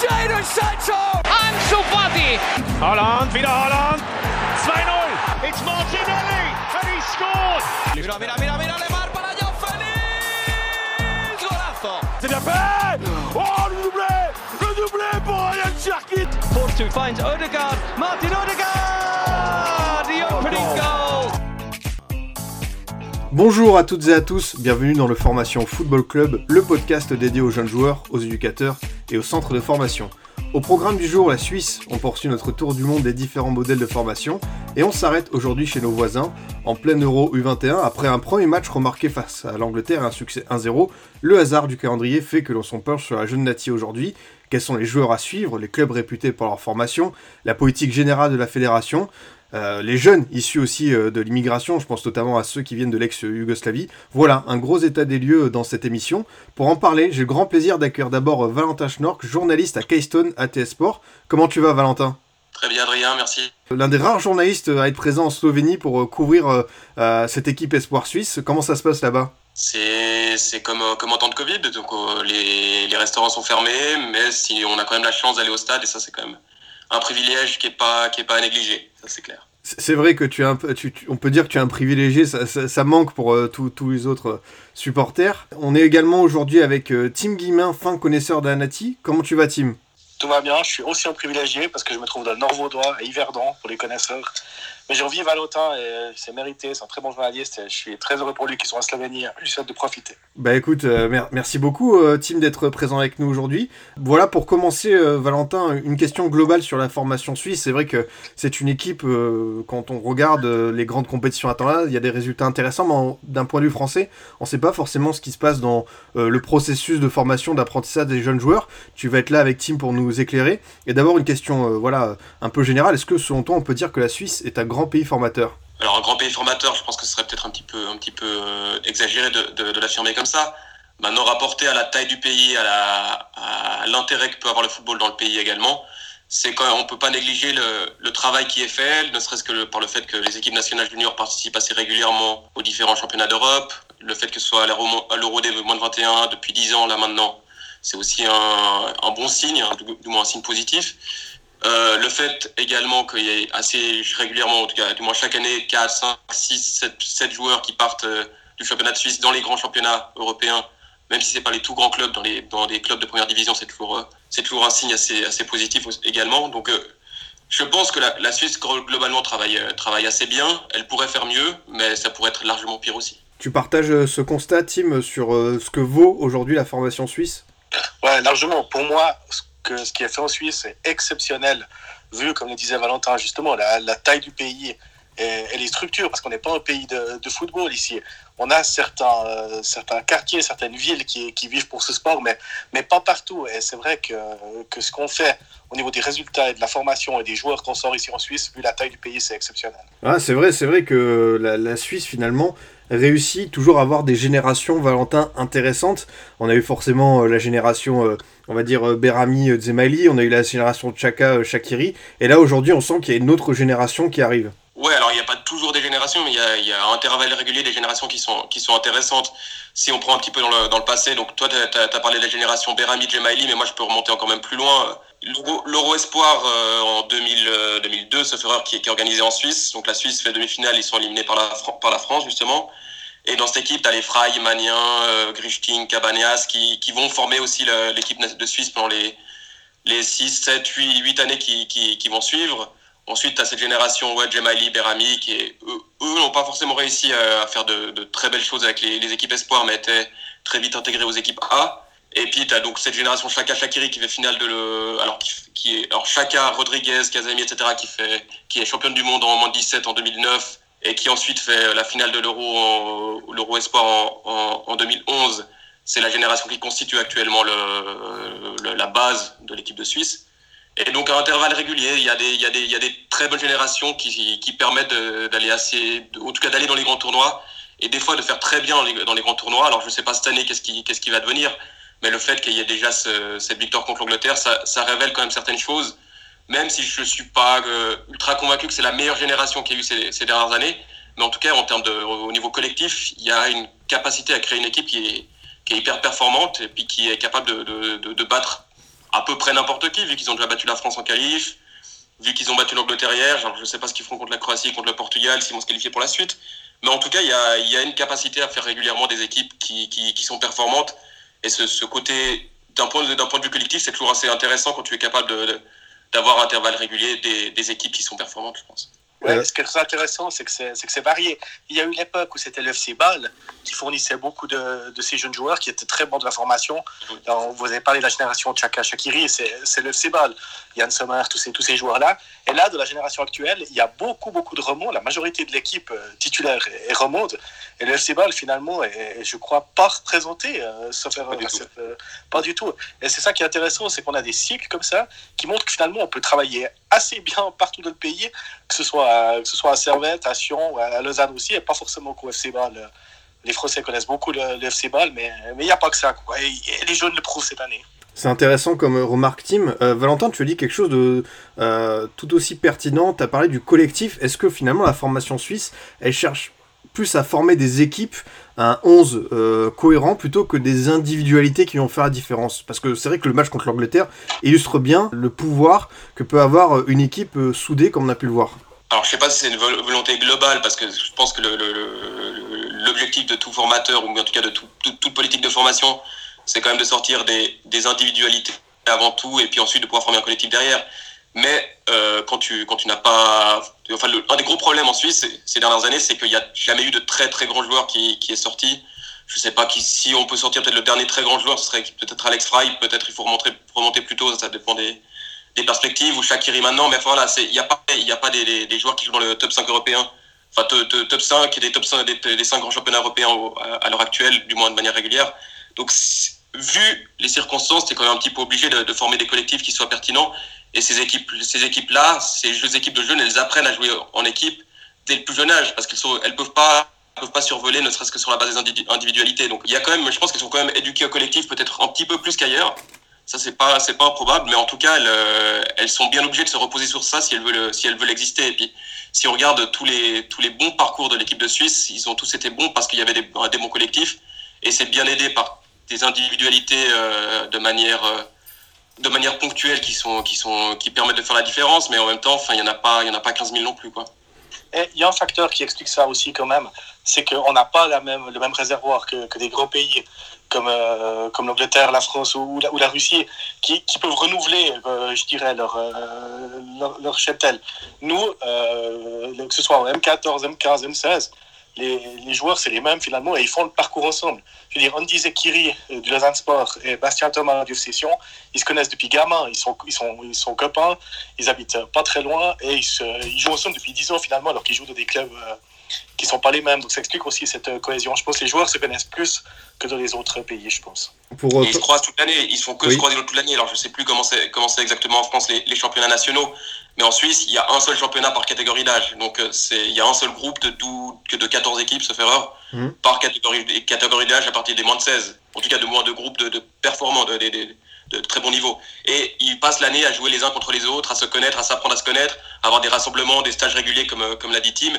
Jadon Sancho! Ansu Fati! Holland, wieder Holland! 2-0! It's Martinelli! And he scored! Mira, mira, mira, mira, Lemar para Joao Félix! Golazo! C'est bien fait! Oh, le doublé! Le doublé pour Ryan Cherkit! Force 2 finds Odegaard. Martin Odegaard! The opening goal! Bonjour à toutes et à tous, bienvenue dans le Formation Football Club, le podcast dédié aux jeunes joueurs, aux éducateurs et aux centres de formation. Au programme du jour, la Suisse, on poursuit notre tour du monde des différents modèles de formation et on s'arrête aujourd'hui chez nos voisins, en plein Euro U21, après un premier match remarqué face à l'Angleterre et un succès 1-0. Le hasard du calendrier fait que l'on s'en penche sur la jeune Nati aujourd'hui. Quels sont les joueurs à suivre, les clubs réputés pour leur formation, la politique générale de la fédération euh, les jeunes issus aussi euh, de l'immigration, je pense notamment à ceux qui viennent de l'ex-Yougoslavie. Voilà, un gros état des lieux dans cette émission. Pour en parler, j'ai le grand plaisir d'accueillir d'abord euh, Valentin Schnork, journaliste à Keystone ATS Sport. Comment tu vas Valentin? Très bien Adrien, merci. L'un des rares journalistes à être présent en Slovénie pour couvrir cette équipe Espoir Suisse. Comment ça se passe là-bas? C'est comme, comme en temps de Covid, donc les, les restaurants sont fermés, mais si on a quand même la chance d'aller au stade, et ça c'est quand même un privilège qui est pas qui est pas à négliger, ça c'est clair. C'est vrai que tu, un, tu, on peut dire que tu es un privilégié, ça, ça, ça manque pour euh, tous les autres euh, supporters. On est également aujourd'hui avec euh, Tim Guimain, fin connaisseur d'Anati. Comment tu vas Tim? Tout va bien, je suis aussi un privilégié parce que je me trouve dans le Nord-Vaudois, à Yverdon, pour les connaisseurs. Mais j'ai envie Valentin et c'est mérité, c'est un très bon journaliste je suis très heureux pour lui qu'il soit en Slovénie. Je souhaite de profiter. Bah écoute, euh, mer merci beaucoup euh, Tim d'être présent avec nous aujourd'hui. Voilà pour commencer euh, Valentin, une question globale sur la formation suisse. C'est vrai que c'est une équipe, euh, quand on regarde euh, les grandes compétitions internationales, il y a des résultats intéressants, mais d'un point de vue français, on ne sait pas forcément ce qui se passe dans euh, le processus de formation, d'apprentissage des jeunes joueurs. Tu vas être là avec Tim pour nous éclairer. Et d'abord une question euh, voilà, un peu générale, est-ce que selon toi on peut dire que la Suisse est un grand pays formateur Alors un grand pays formateur, je pense que ce serait peut-être un petit peu, euh, exagéré de, l'affirmer comme ça. Maintenant, rapporté à la taille du pays, à l'intérêt que peut avoir le football dans le pays également, c'est qu'on ne peut pas négliger le, travail qui est fait, ne serait-ce que par le fait que les équipes nationales juniors participent assez régulièrement aux différents championnats d'Europe, le fait que ce soit à l'Euro des moins de 21 depuis 10 ans là maintenant, c'est aussi un, bon signe, hein, du moins un signe positif. Euh, le fait également qu'il y ait assez régulièrement, en tout cas, du moins chaque année, 4, 5, 6, 7, 7 joueurs qui partent euh, du championnat de Suisse dans les grands championnats européens, même si c'est pas les tout grands clubs, dans les, dans des clubs de première division, c'est toujours, euh, c'est toujours un signe assez, assez positif également. Donc, euh, je pense que la, la Suisse, globalement, travaille, euh, travaille assez bien. Elle pourrait faire mieux, mais ça pourrait être largement pire aussi. Tu partages ce constat Tim sur euh, ce que vaut aujourd'hui la formation suisse? Ouais, largement. Pour moi, ce, que, ce qui est fait en Suisse est exceptionnel, vu, comme le disait Valentin, justement, la, taille du pays et, les structures, parce qu'on n'est pas un pays de, football ici. On a certains, euh, certains quartiers, certaines villes qui, qui vivent pour ce sport, mais, mais pas partout. Et c'est vrai que, que ce qu'on fait au niveau des résultats et de la formation et des joueurs qu'on sort ici en Suisse, vu la taille du pays, c'est exceptionnel. Ah, c'est vrai, c'est vrai que la, la Suisse finalement réussit toujours à avoir des générations Valentin intéressantes. On a eu forcément euh, la génération, euh, on va dire euh, Berami, euh, Zemaili, on a eu la génération Chaka, Shakiri, et là aujourd'hui on sent qu'il y a une autre génération qui arrive. Ouais, alors il n'y a pas toujours des générations, mais il y a, y a un intervalle régulier des générations qui sont, qui sont intéressantes. Si on prend un petit peu dans le, dans le passé, donc toi, tu as, parlé de la génération Berami, Gemaili, mais moi je peux remonter encore même plus loin. L'Euro Espoir euh, en 2000, euh, 2002, sauf erreur, qui, qui est organisé en Suisse. Donc la Suisse fait demi-finale, ils sont éliminés par la, par la France, justement. Et dans cette équipe, tu as les Frey, Manien, euh, Grichting, Cabanias, qui, qui vont former aussi l'équipe de Suisse pendant les, les 6, 7, 8, 8 années qui, qui, qui vont suivre. Ensuite, tu as cette génération, ouais, Jemaili, Berami, qui est, eux, eux n'ont pas forcément réussi à, à faire de, de très belles choses avec les, les équipes espoirs, mais étaient très vite intégrés aux équipes A. Et puis, tu as donc cette génération Chaka Shakiri qui fait finale de le. Alors, qui, est. Alors, Chaka, Rodriguez, Kazemi, etc., qui, fait, qui est championne du monde en moins de 17 en 2009 et qui ensuite fait la finale de l'Euro l'Euro Espoir en, en, en 2011. C'est la génération qui constitue actuellement le, la base de l'équipe de Suisse. Et donc, à intervalles réguliers, il y a des, y y a des très bonnes générations qui, qui permettent d'aller assez. en tout cas, d'aller dans les grands tournois et des fois de faire très bien dans les, dans les grands tournois. Alors, je ne sais pas cette année qu'est-ce qui, qu'est-ce qui va devenir, mais le fait qu'il y ait déjà ce- cette victoire contre l'Angleterre, ça, révèle quand même certaines choses. Même si je ne suis pas euh, ultra convaincu que c'est la meilleure génération qu'il y a eu ces, dernières années, mais en tout cas, en termes au niveau collectif, il y a une capacité à créer une équipe qui est, hyper performante et puis qui est capable de, battre à peu près n'importe qui, vu qu'ils ont déjà battu la France en qualif, vu qu'ils ont battu l'Angleterre hier. je ne sais pas ce qu'ils feront contre la Croatie, contre le Portugal, s'ils vont se qualifier pour la suite. Mais en tout cas, il y a, une capacité à faire régulièrement des équipes qui, qui, qui sont performantes. Et ce, côté, d'un point, de, vue collectif, c'est toujours assez intéressant quand tu es capable d'avoir à intervalles réguliers des équipes qui sont performantes, je pense. Ouais, ce qui est intéressant, c'est que c'est varié. Il y a eu l'époque où c'était l'FC Ball qui fournissait beaucoup de, de, ces jeunes joueurs qui étaient très bons de la formation. vous avez parlé de la génération Chaka Shakiri, c'est l'FC Ball. Yann Sommer, tous ces, tous ces joueurs-là. Et là, de la génération actuelle, il y a beaucoup, beaucoup de remonts. La majorité de l'équipe euh, titulaire est, remonte. Et le FC Ball, finalement, est, je crois, pas représenté, euh, sauf pas, du euh, pas du tout. Et c'est ça qui est intéressant, c'est qu'on a des cycles comme ça qui montrent que finalement, on peut travailler assez bien partout dans le pays, que ce soit, que ce soit à Servette, à Sion, à Lausanne aussi, et pas forcément qu'au FC Ball. Les Français connaissent beaucoup le, FC Ball, mais il n'y a pas que ça. Quoi. Et, les jeunes le prouvent cette année. C'est intéressant comme remarque, Tim. Euh, Valentin, tu as dit quelque chose de euh, tout aussi pertinent. Tu as parlé du collectif. Est-ce que finalement la formation suisse, elle cherche à former des équipes, un 11 euh, cohérent, plutôt que des individualités qui vont faire la différence Parce que c'est vrai que le match contre l'Angleterre illustre bien le pouvoir que peut avoir une équipe soudée, comme on a pu le voir. Alors je sais pas si c'est une volonté globale, parce que je pense que l'objectif de tout formateur, ou en tout cas de toute politique de formation, c'est quand même de sortir des, des, individualités avant tout et puis ensuite de pouvoir former un collectif derrière. Mais euh, quand tu, quand tu n'as pas. Enfin, le, un des gros problèmes en Suisse ces dernières années, c'est qu'il n'y a jamais eu de très très grands joueurs qui, qui est sorti. Je sais pas qui, si on peut sortir peut-être le dernier très grand joueur, ce serait peut-être Alex Fry, peut-être il faut remonter, remonter plus tôt, ça, dépend des, des perspectives, ou Shakiri maintenant, mais voilà, il n'y a pas, y a pas des, des, joueurs qui jouent dans le top 5 européen, enfin top 5 et des top 5, des, des 5 grands championnats européens à l'heure actuelle, du moins de manière régulière. Donc vu les circonstances, tu es quand même un petit peu obligé de, former des collectifs qui soient pertinents. Et ces équipes, ces équipes-là, ces équipes de jeunes, elles apprennent à jouer en équipe dès le plus jeune âge parce qu'elles sont, elles peuvent pas, peuvent pas survoler, ne serait-ce que sur la base des individualités. Donc il y a quand même, je pense qu'elles sont quand même éduquées au collectif, peut-être un petit peu plus qu'ailleurs. Ça c'est pas, pas improbable, mais en tout cas elles, euh, elles, sont bien obligées de se reposer sur ça si elles veulent, si elles veulent exister. Et puis si on regarde tous les, tous les bons parcours de l'équipe de Suisse, ils ont tous été bons parce qu'il y avait des, des bons collectifs et c'est bien aidé par des individualités euh, de manière euh, de manière ponctuelle qui sont qui sont qui permettent de faire la différence mais en même temps enfin il y en a pas il y en a pas 15 000 non plus quoi. Il y a un facteur qui explique ça aussi quand même c'est qu'on n'a pas la même le même réservoir que, que des gros pays comme euh, comme l'Angleterre la France ou la, Russie qui, qui, peuvent renouveler je dirais leur, leur, leur cheptel. Nous que ce soit en M14 M15 M16 les, joueurs, c'est les mêmes finalement, et ils font le parcours ensemble. Je veux dire, Andy Zekiri euh, du Lausanne Sport et Bastien Thomas du Session, ils se connaissent depuis gamin, ils sont, ils sont, ils sont copains, ils habitent pas très loin, et ils jouent ensemble depuis 10 ans finalement, alors qu'ils jouent dans des clubs euh, qui sont pas les mêmes. Donc ça explique aussi cette euh, cohésion. Je pense que les joueurs se connaissent plus que dans les autres pays, je pense. Pour, ils se croisent toute l'année, ils se font que se croiser toute l'année. Alors je sais plus comment c'est comment exactement en France les, les, championnats nationaux, mais en Suisse il y a un seul championnat par catégorie d'âge. Donc c'est il y a un seul groupe de que de 14 équipes, sauf erreur, mmh. par catégorie catégorie d'âge à partir des moins de 16. En tout cas de moins de groupes de, de performants, de, de, de, très bon niveau. Et ils passent l'année à jouer les uns contre les autres, à se connaître, à s'apprendre à se connaître, à avoir des rassemblements, des stages réguliers comme comme l'a dit Tim.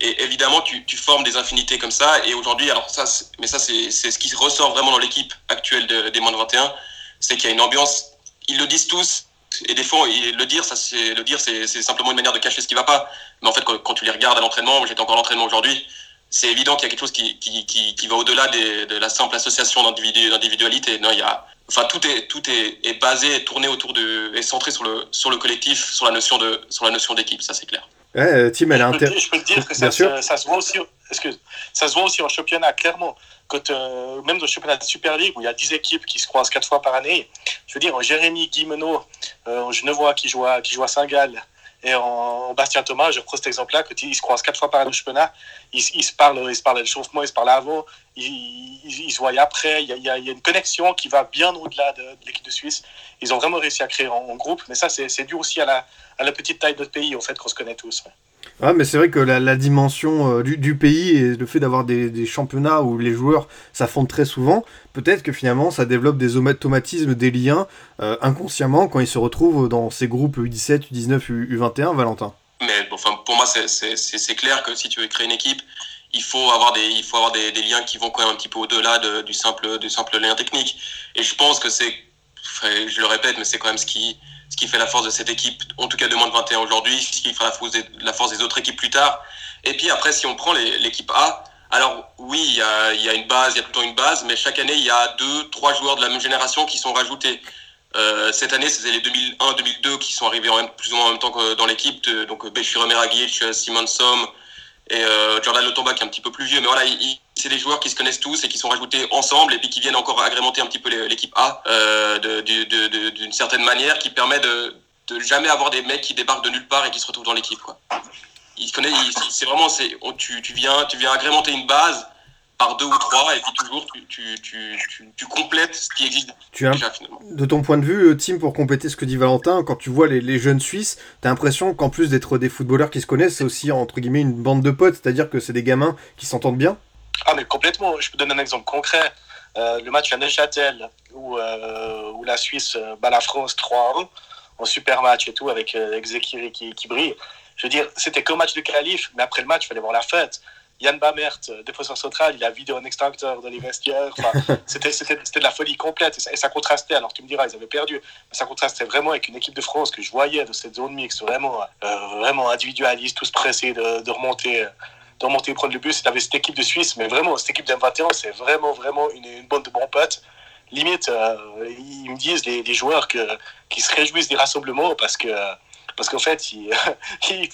Et évidemment, tu, formes des infinités comme ça. Et aujourd'hui, alors ça, mais ça, c'est ce qui ressort vraiment dans l'équipe actuelle des moins de 21, c'est qu'il y a une ambiance. Ils le disent tous. Et des fois, le dire, ça, c'est le dire, c'est simplement une manière de cacher ce qui va pas. Mais en fait, quand, tu les regardes à l'entraînement, j'étais encore à l'entraînement aujourd'hui, c'est évident qu'il y a quelque chose qui, qui, qui, qui va au-delà de la simple association d'individualité. Non, il y a, enfin, tout est, tout est, est basé, tourné autour de, est centré sur le, sur le collectif, sur la notion de, sur la notion d'équipe. Ça, c'est clair. Ouais, euh, Tim, elle je, peux je peux te dire que ça, ça, se voit aussi, excuse, ça se voit aussi en championnat, clairement. Quand, euh, même dans le championnat de Super League, où il y a 10 équipes qui se croisent 4 fois par année, je veux dire, en Jérémy Guimeno, euh, en Genevois qui joue à, qui joue à Saint-Gall, et en Bastien Thomas, je prends cet exemple-là, quand ils se croisent quatre fois par an au championnat, ils, se parlent, ils parlent à l'échauffement, ils se parlent avant, ils, ils, se voient après. Il y, a, une connexion qui va bien au-delà de, l'équipe de Suisse. Ils ont vraiment réussi à créer en, groupe, mais ça, c'est dû aussi à la, à la petite taille de notre pays, en fait, qu'on se connaît tous. Ah, mais c'est vrai que la, la dimension euh, du, du, pays et le fait d'avoir des, des, championnats où les joueurs s'affrontent très souvent, peut-être que finalement ça développe des automatismes, des liens euh, inconsciemment quand ils se retrouvent dans ces groupes U17, U19, U21, Valentin. Mais enfin, pour moi, c'est clair que si tu veux créer une équipe, il faut avoir des, il faut avoir des, des liens qui vont quand même un petit peu au-delà de, du, simple, du simple lien technique. Et je pense que c'est je le répète, mais c'est quand même ce qui, ce qui fait la force de cette équipe, en tout cas de moins de 21 aujourd'hui, ce qui fera la force, des, autres équipes plus tard. Et puis après, si on prend l'équipe A, alors oui, il y, a, une base, il y a plutôt une base, mais chaque année, il y a deux, trois joueurs de la même génération qui sont rajoutés. Euh, cette année, c'était les 2001-2002 qui sont arrivés en même, plus ou moins en même temps que dans l'équipe. Donc Béchir Meragic, Simon Somme et euh, Jordan Lotomba qui est un petit peu plus vieux. Mais voilà, c'est des joueurs qui se connaissent tous et qui sont rajoutés ensemble et puis qui viennent encore agrémenter un petit peu l'équipe A euh, d'une certaine manière qui permet de, de jamais avoir des mecs qui débarquent de nulle part et qui se retrouvent dans l'équipe. Il connaît, c'est vraiment, tu, tu, viens, tu viens agrémenter une base par deux ou trois, et puis toujours tu, tu, tu, complètes ce qui existe tu déjà finalement. De ton point de vue, euh, Tim, pour compléter ce que dit Valentin, quand tu vois les, les jeunes Suisses, t'as l'impression qu'en plus d'être des footballeurs qui se connaissent, c'est aussi entre guillemets une bande de potes, c'est-à-dire que c'est des gamins qui s'entendent bien? Ah mais complètement, je peux donner un exemple concret. Euh, le match à Neuchâtel, où, euh, où la Suisse bat la France 3-1, en super match et tout, avec, avec Zekiri qui, qui brille. Je veux dire, c'était qu'un match de qualif, mais après le match, il fallait voir la fête. Yann Bamert, euh, défenseur central, il a vidé un extincteur dans les vestiaires. Enfin, c'était, de la folie complète et ça, contrastait. Alors tu me diras, ils avaient perdu, mais ça contrastait vraiment avec une équipe de France que je voyais de cette zone mixte, vraiment, euh, vraiment individualiste, tous pressés de, remonter. De remonter et prendre le bus, avait cette équipe de Suisse, mais vraiment, cette équipe d'M21, c'est vraiment, vraiment une, une bande de bons potes limite, euh, ils me disent, les, les joueurs, que, qui se réjouissent des rassemblements parce que parce qu'en fait, ils, ils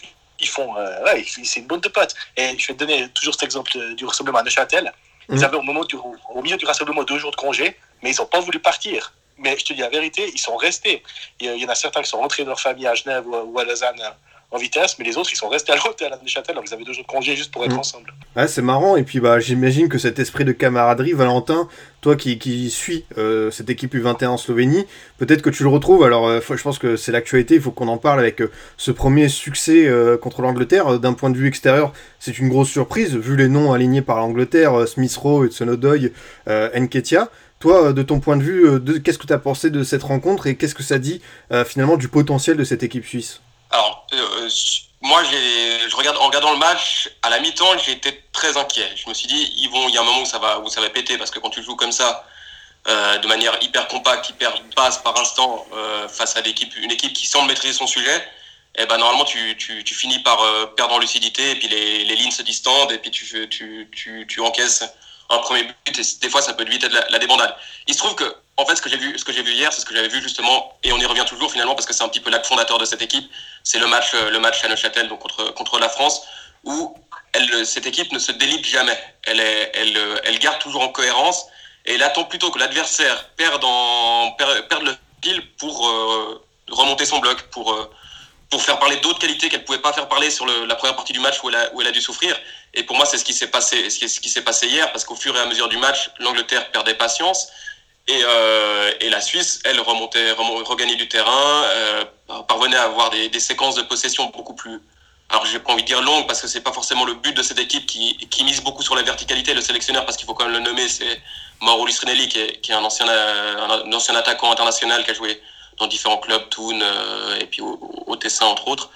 font. Euh, ouais, c'est une bonne de potes. Et je vais te donner toujours cet exemple du rassemblement à Neuchâtel. Ils mhm. avaient au, moment du, au milieu du rassemblement deux jours de congé, mais ils n'ont pas voulu partir. Mais je te dis la vérité, ils sont restés. Il y en a certains qui sont rentrés dans leur famille à Genève ou à Lausanne en vitesse, mais les autres, ils sont restés à l'hôtel à Neuchâtel, alors ils avaient deux jours de congé juste pour être mm. ensemble. Ouais, c'est marrant, et puis bah, j'imagine que cet esprit de camaraderie, Valentin, toi qui, qui suis euh, cette équipe U21 en Slovénie, peut-être que tu le retrouves, alors euh, je pense que c'est l'actualité, il faut qu'on en parle avec euh, ce premier succès contre l'Angleterre. D'un point de vue extérieur, c'est une grosse surprise, vu les noms alignés par l'Angleterre, Smith Rowe, Tsonodoy, Nketia. Toi, de ton point de vue, qu'est-ce que tu as pensé de cette rencontre et qu'est-ce que ça dit finalement du potentiel de cette équipe suisse? Alors, euh, moi, je regarde, en regardant le match, à la mi-temps, été très inquiet. Je me suis dit, ils il y a un moment où ça va, où ça va péter, parce que quand tu joues comme ça, euh, de manière hyper compacte, hyper basse par instant, euh, face à l'équipe, une équipe qui semble maîtriser son sujet, et eh ben normalement tu, tu, finis par perdre en lucidité, et puis les, les, lignes se distendent, et puis tu, tu, tu, tu encaisses un premier but, et des fois ça peut vite être la, la débandade. Il se trouve que en fait, ce que j'ai vu, ce que j'ai vu hier, c'est ce que j'avais vu justement, et on y revient toujours finalement parce que c'est un petit peu l'acte fondateur de cette équipe. C'est le match, euh, le match à Neuchâtel, donc contre contre la France, où elle, cette équipe ne se délite jamais. Elle euh, elle garde toujours en cohérence et elle attend plutôt que l'adversaire perde le fil pour euh, remonter son bloc, pour pour faire parler d'autres qualités qu'elle pouvait pas faire parler sur la première partie du match où elle a, dû souffrir. Et pour moi, c'est ce qui s'est passé, ce qui s'est passé hier, parce qu'au fur et à mesure du match, l'Angleterre perdait patience. Et, euh, la Suisse, elle, remontait, regagnait du terrain, euh, parvenait à avoir des, des, séquences de possession beaucoup plus. Alors, j'ai pas envie de dire longues parce que c'est pas forcément le but de cette équipe qui, qui mise beaucoup sur la verticalité. Le sélectionneur, parce qu'il faut quand même le nommer, c'est Mauro Listrinelli, qui est, qui est un, ancien, un, ancien attaquant international qui a joué dans différents clubs, Thun euh, et puis au, au, Tessin, entre autres,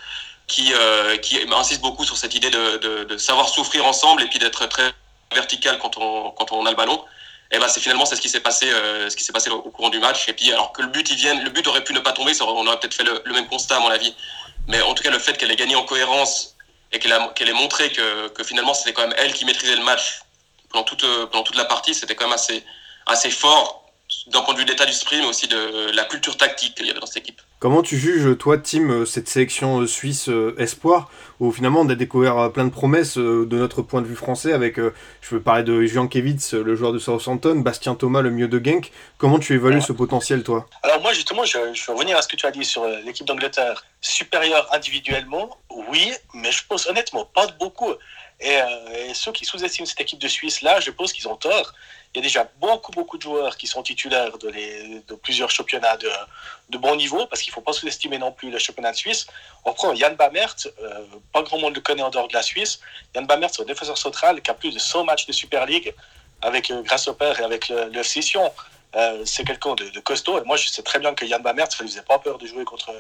qui, euh, qui insiste beaucoup sur cette idée de, de, de savoir souffrir ensemble et puis d'être très vertical quand on, quand on a le ballon et ben c'est finalement c'est ce qui s'est passé euh, ce qui s'est passé au courant du match. Et puis alors que le but il vienne le but aurait pu ne pas tomber on aurait peut-être fait le, même constat à mon avis. Mais en tout cas le fait qu'elle ait gagné en cohérence et qu'elle ait montré que, finalement c'était quand même elle qui maîtrisait le match pendant toute pendant toute la partie c'était quand même assez assez fort d'un point de vue d'état d'esprit, mais aussi de la culture tactique qu'il y avait dans cette équipe. Comment tu juges, toi, Tim, euh, cette sélection euh, suisse euh, espoir, où finalement on a découvert plein de promesses de notre point de vue français, avec, je veux parler de Jean Kevitz, le joueur de Southampton, Bastien Thomas, le mieux de Genk. Comment tu évalues ce potentiel, toi? Alors moi, justement, je, je vais revenir à ce que tu as dit sur l'équipe d'Angleterre. Supérieure individuellement, oui, mais je pense honnêtement pas de beaucoup. Et ceux qui sous-estiment cette équipe de Suisse, là, je pense qu'ils ont tort il y a déjà beaucoup, beaucoup de joueurs qui sont titulaires de, plusieurs championnats de, bon niveau, parce qu'il ne faut pas sous-estimer non plus le championnat de Suisse. On prend Yann Bamert, euh, pas grand monde le connaît en dehors de la Suisse. Yann Bamert, c'est un défenseur central qui a plus de 100 matchs de Super League avec euh, Grasshopper et avec le, le. Euh, c'est quelqu'un de, de, costaud. Et moi, je sais très bien que Yann Bamert, ça ne lui faisait pas peur de jouer contre,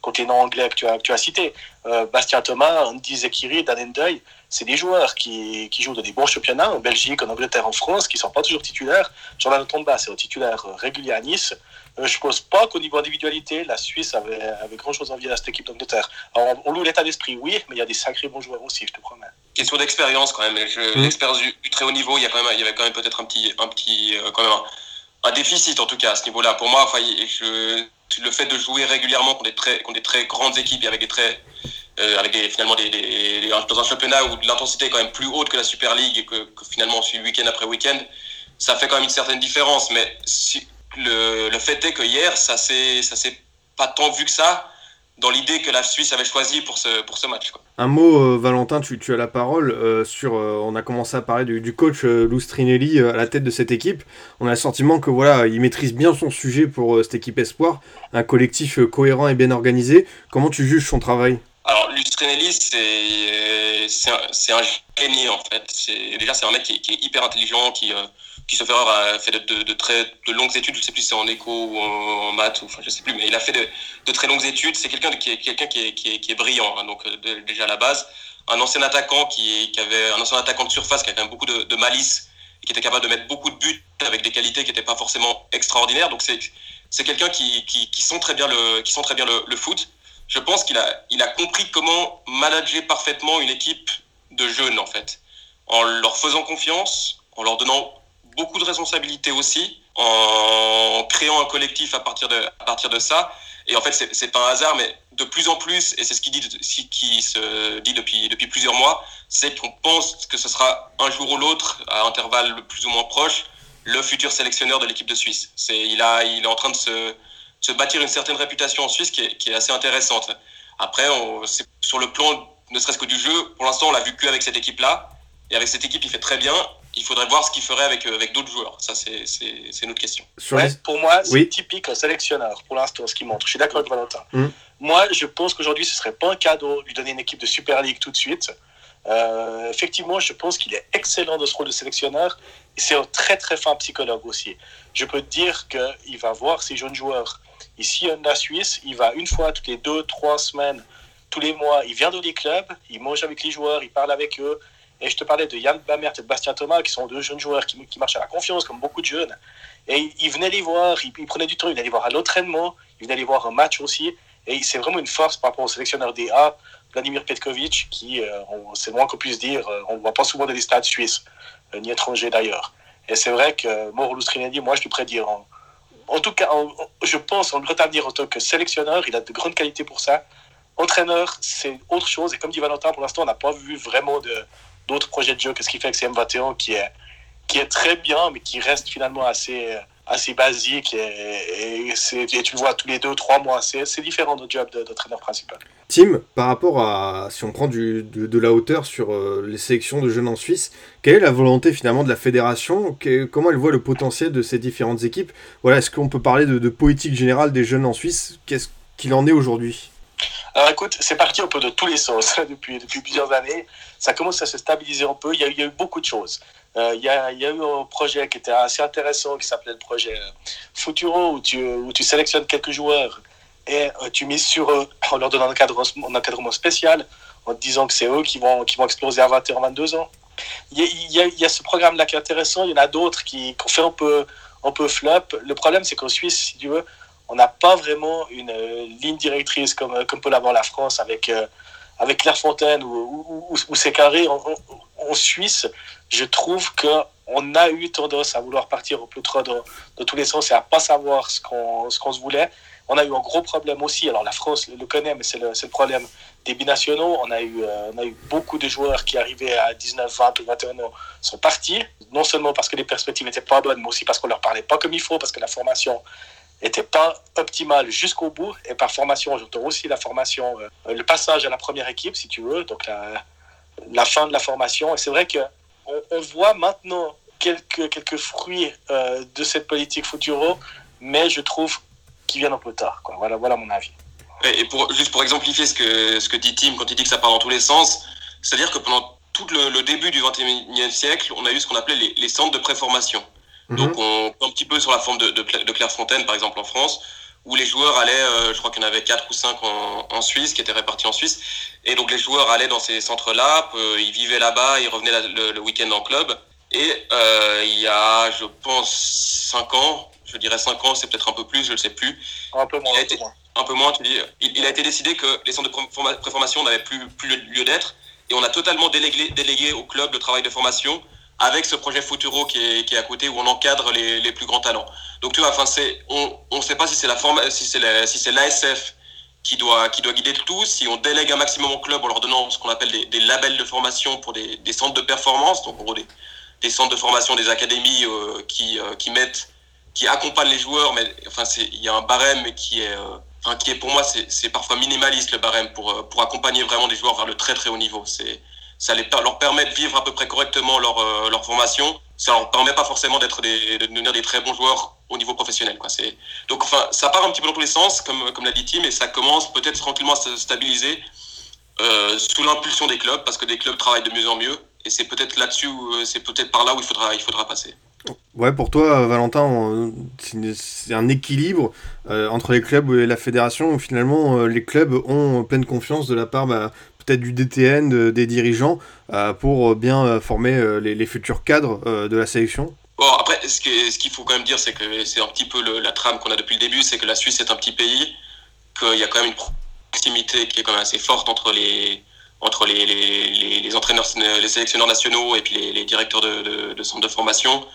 contre les noms anglais que tu as, que tu as cités. Euh, Bastien Thomas, Andy Zekiri, Dan Endeuil, c'est des joueurs qui, qui, jouent dans des bons championnats, en Belgique, en Angleterre, en France, qui ne sont pas toujours titulaires. Jordan Tomba, c'est un titulaire régulier à Nice. Euh, je ne pense pas qu'au niveau individualité, la Suisse avait, avait grand-chose envie à cette équipe d'Angleterre. Alors, on loue l'état d'esprit, oui, mais il y a des sacrés bons joueurs aussi, je te promets. Question d'expérience quand même. Je, mmh. L'expérience du, du, très haut niveau, il y, a quand même, il y avait quand même peut-être un petit, un petit euh, quand même un, un, déficit en tout cas à ce niveau-là. Pour moi, enfin, je, le fait de jouer régulièrement contre des très, contre des très grandes équipes et avec des très, euh, avec des, finalement des, des, dans un championnat où l'intensité est quand même plus haute que la Super League et que, finalement on suit week-end après week-end, ça fait quand même une certaine différence. Mais le, le, fait est que hier, ça s'est, ça s'est pas tant vu que ça dans l'idée que la Suisse avait choisi pour ce, pour ce match. Quoi. Un mot, euh, Valentin, tu, tu, as la parole. Euh, sur, euh, on a commencé à parler du, du coach Lustrinelli à la tête de cette équipe. On a le sentiment que voilà, il maîtrise bien son sujet pour cette équipe Espoir, un collectif cohérent et bien organisé. Comment tu juges son travail? Alors, Lustrinelli, c'est un, un génie, en fait. Déjà, c'est un mec qui, qui, est hyper intelligent, qui, Christopher a fait de, de, de, très de longues études, je ne sais plus si c'est en éco ou en, maths, ou, enfin, je sais plus, mais il a fait de, très longues études. C'est quelqu'un qui est, qui est, qui est, brillant, hein, donc de, déjà à la base. Un ancien attaquant qui, avait un ancien attaquant de surface qui avait quand même beaucoup de, malice, et qui était capable de mettre beaucoup de buts avec des qualités qui n'étaient pas forcément extraordinaires. Donc c'est c'est quelqu'un qui, qui, sent très bien le qui sent très bien le foot. Je pense qu'il a il a compris comment manager parfaitement une équipe de jeunes en fait, en leur faisant confiance, en leur donnant beaucoup de responsabilités aussi en créant un collectif à partir de, à partir de ça. Et en fait, c'est pas un hasard, mais de plus en plus, et c'est ce qui, dit, qui se dit depuis, depuis plusieurs mois, c'est qu'on pense que ce sera un jour ou l'autre, à intervalles plus ou moins proches, le futur sélectionneur de l'équipe de Suisse. C'est, il, a, il est en train de se, se bâtir une certaine réputation en Suisse qui est, qui est assez intéressante. Après, on, sur le plan, ne serait-ce que du jeu, pour l'instant, on l'a vu qu'avec cette équipe-là. Et avec cette équipe, il fait très bien il faudrait voir ce qu'il ferait avec, avec d'autres joueurs. Ça, c'est une autre question. Ouais, pour moi, c'est oui. typique un sélectionneur, pour l'instant, ce qu'il montre. Je suis d'accord avec Valentin. Mm. Moi, je pense qu'aujourd'hui, ce ne serait pas un cadeau lui donner une équipe de Super League tout de suite. Euh, effectivement, je pense qu'il est excellent dans ce rôle de sélectionneur. Et c'est un très, très fin psychologue aussi. Je peux te dire qu'il va voir ses jeunes joueurs. Ici, en la Suisse, il va une fois toutes les deux, trois semaines, tous les mois, il vient dans les clubs, il mange avec les joueurs, il parle avec eux, et je te parlais de Yann Bamert et de Bastien Thomas, qui sont deux jeunes joueurs qui, marchent à la confiance, comme beaucoup de jeunes. Et ils venaient les voir, ils, prenaient du temps, ils venaient les voir à l'entraînement, ils venaient les voir un match aussi. Et c'est vraiment une force par rapport au sélectionneur DA, Vladimir Petkovic, qui, euh, c'est le moins qu'on puisse dire, euh, on ne voit pas souvent dans les stades suisses, euh, ni étrangers d'ailleurs. Et c'est vrai que Mauro Lustrinelli, moi je lui prédire, en, en tout cas, je pense en grand avenir en tant que sélectionneur, il a de grandes qualités pour ça. Entraîneur, c'est autre chose. Et comme dit Valentin, pour l'instant, on n'a pas vu vraiment de, d'autres projets de jeu que ce qu'il fait avec CM21 qui est, qui est très bien, mais qui reste finalement assez, assez basique. Et, tu le vois tous les deux, trois mois. C'est différent de job d'entraîneur principal. Tim, par rapport à si on prend du, de, de la hauteur sur euh, les sélections de jeunes en Suisse, quelle est la volonté finalement de la fédération? Comment elle voit le potentiel de ces différentes équipes? Voilà, est-ce qu'on peut parler de, de politique générale des jeunes en Suisse? Qu'est-ce qu'il en est aujourd'hui? Alors écoute, c'est parti un peu de tous les sens depuis, plusieurs années. Ça commence à se stabiliser un peu. Il y a, eu beaucoup de choses. Euh, il, y a, eu un projet qui était assez intéressant qui s'appelait le projet Futuro où tu, sélectionnes quelques joueurs et euh, tu mises sur eux en leur donnant un encadrement, un encadrement spécial en te disant que c'est eux qui vont, qui vont exploser à 21, 22 ans. Il y a, il il y a ce programme-là qui est intéressant. Il y en a d'autres qui, qui ont fait un peu, un peu flop. Le problème, c'est qu'en Suisse, si tu veux, on n'a pas vraiment une euh, ligne directrice comme, euh, comme peut l'avoir la France avec, euh, avec Clairefontaine ou, ou, ou c'est. En, Suisse, je trouve qu'on a eu tendance à vouloir partir au plus trop dans, tous les sens et à pas savoir ce qu'on qu se voulait. On a eu un gros problème aussi. Alors la France le connaît, mais c'est le, le, problème des binationaux. On a, eu, on a eu beaucoup de joueurs qui arrivaient à 19, 20 ou 21 ans sont partis. Non seulement parce que les perspectives n'étaient pas bonnes, mais aussi parce qu'on leur parlait pas comme il faut, parce que la formation n'était pas optimale jusqu'au bout. Et par formation, j'entends aussi la formation, euh, le passage à la première équipe, si tu veux, donc la, fin de la formation. Et c'est vrai qu'on on voit maintenant quelques, quelques fruits euh, de cette politique Futuro, mais je trouve qu'ils viennent un peu tard. Voilà, voilà mon avis. Et pour, juste pour exemplifier ce que, ce que dit Tim quand il dit que ça part dans tous les sens, c'est-à-dire que pendant tout le, le, début du XXIe siècle, on a eu ce qu'on appelait les, les centres de préformation. Mhm. Donc on un petit peu sur la forme de, de, de Clairefontaine, par exemple en France, où les joueurs allaient, euh, je crois qu'il y en avait quatre ou cinq en, en, Suisse, qui étaient répartis en Suisse, et donc les joueurs allaient dans ces centres-là, euh, ils vivaient là-bas, ils revenaient le, le week-end en club, et euh, il y a, je pense, cinq ans, je dirais cinq ans, c'est peut-être un peu plus, je ne sais plus. Un peu moins. Il a été, un peu moins, tu dis. Il, il, a été décidé que les centres de préformation n'avaient plus, plus lieu d'être, et on a totalement délégué, délégué au club le travail de formation avec ce projet Futuro qui est, qui est à côté où on encadre les, les plus grands talents. Donc tu vois, enfin c'est, on ne sait pas si c'est la forme, si c'est si c'est l'ASF qui doit qui doit guider tout, si on délègue un maximum au club en leur donnant ce qu'on appelle des, des, labels de formation pour des, des, centres de performance, donc en gros des, des centres de formation, des académies euh, qui euh, qui mettent, qui accompagnent les joueurs, mais enfin c'est il y a un barème qui est euh, qui est pour moi c'est parfois minimaliste le barème pour pour accompagner vraiment des joueurs vers le très très haut niveau. C'est ça leur permet de vivre à peu près correctement leur, euh, formation. Ça leur permet pas forcément d'être de devenir des très bons joueurs au niveau professionnel. Donc, ça part un petit peu dans tous les sens, comme, comme l'a dit Tim, et ça commence peut-être tranquillement à se stabiliser euh, sous l'impulsion des clubs, parce que des clubs travaillent de mieux en mieux. Et c'est peut-être là-dessus, euh, c'est peut-être par là où il faudra, il faudra passer. Ouais, pour toi, Valentin, c'est un équilibre entre les clubs et la fédération finalement les clubs ont pleine confiance de la part bah, peut-être du DTN, de, des dirigeants, euh, pour bien euh, former euh, les, futurs cadres euh, de la sélection Bon, après, ce qu'il faut quand même dire, c'est que c'est un petit peu la trame qu'on a depuis le début, c'est que la Suisse est un petit pays, qu'il y a quand même une proximité qui est quand même assez forte entre les, entre les, les, entraîneurs, les sélectionneurs nationaux et puis les, directeurs de, centres de formation.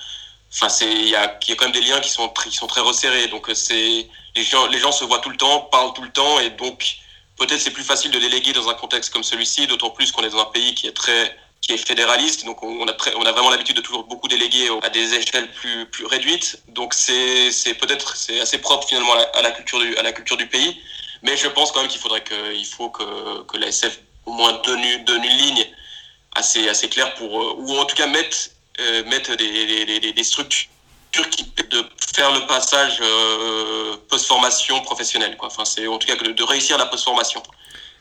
Enfin, il y a, y a quand même des liens qui sont, qui sont très resserrés. Donc, les gens, les gens se voient tout le temps, parlent tout le temps, et donc peut-être c'est plus facile de déléguer dans un contexte comme celui-ci, d'autant plus qu'on est dans un pays qui est très qui est fédéraliste, donc on a, on a vraiment l'habitude de toujours beaucoup déléguer à des échelles plus, plus réduites. Donc c'est, peut-être c'est assez propre finalement à la, culture du, à la culture du pays. Mais je pense quand même qu'il faudrait que, il faut que, que la SF au moins donne, donne une ligne assez, assez claire pour, ou en tout cas mettre, euh, des, des, des structures de faire le passage euh, post-formation professionnelle. Quoi. Enfin, c'est en tout cas de, réussir la post-formation.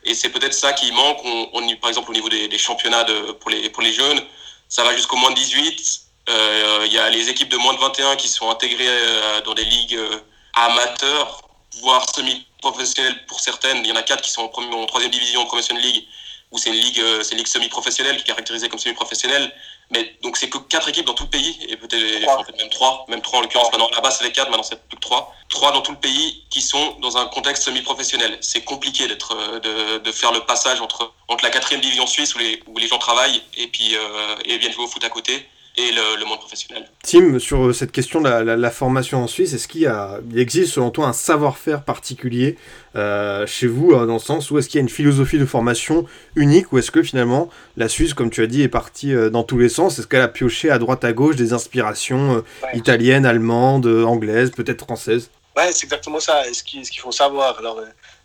Et c'est peut-être ça qui manque. On, on, par exemple, au niveau des, des championnats de, pour, les, pour les jeunes, ça va jusqu'au moins de 18. Euh, il y a les équipes de moins de 21 qui sont intégrées euh, dans des ligues euh, amateurs, voire semi-professionnelles pour certaines. Il y en a quatre qui sont en, première, en troisième division en Promotion League, où c'est une ligue, euh, c'est ligue semi-professionnelle qui est caractérisée comme semi-professionnelle. Mais donc c'est que quatre équipes dans tout le pays, et peut-être en fait, même trois, même trois en l'occurrence. Maintenant là-bas c'est les quatre, maintenant c'est plus que trois. Trois dans tout le pays qui sont dans un contexte semi-professionnel. C'est compliqué d'être, de, de, faire le passage entre, entre la quatrième division suisse où les, où les gens travaillent et puis euh, et viennent jouer au foot à côté et le, le, monde professionnel. Tim, sur cette question de la, la, la formation en Suisse, est-ce qu'il il existe selon toi un savoir-faire particulier euh, chez vous, euh, dans le sens où est-ce qu'il y a une philosophie de formation unique, ou est-ce que finalement la Suisse, comme tu as dit, est partie euh, dans tous les sens? Est-ce qu'elle a pioché à droite à gauche des inspirations euh, ouais. italiennes, allemandes, anglaises, peut-être françaises? Ouais, c'est exactement ça. Ce qu'il faut savoir, alors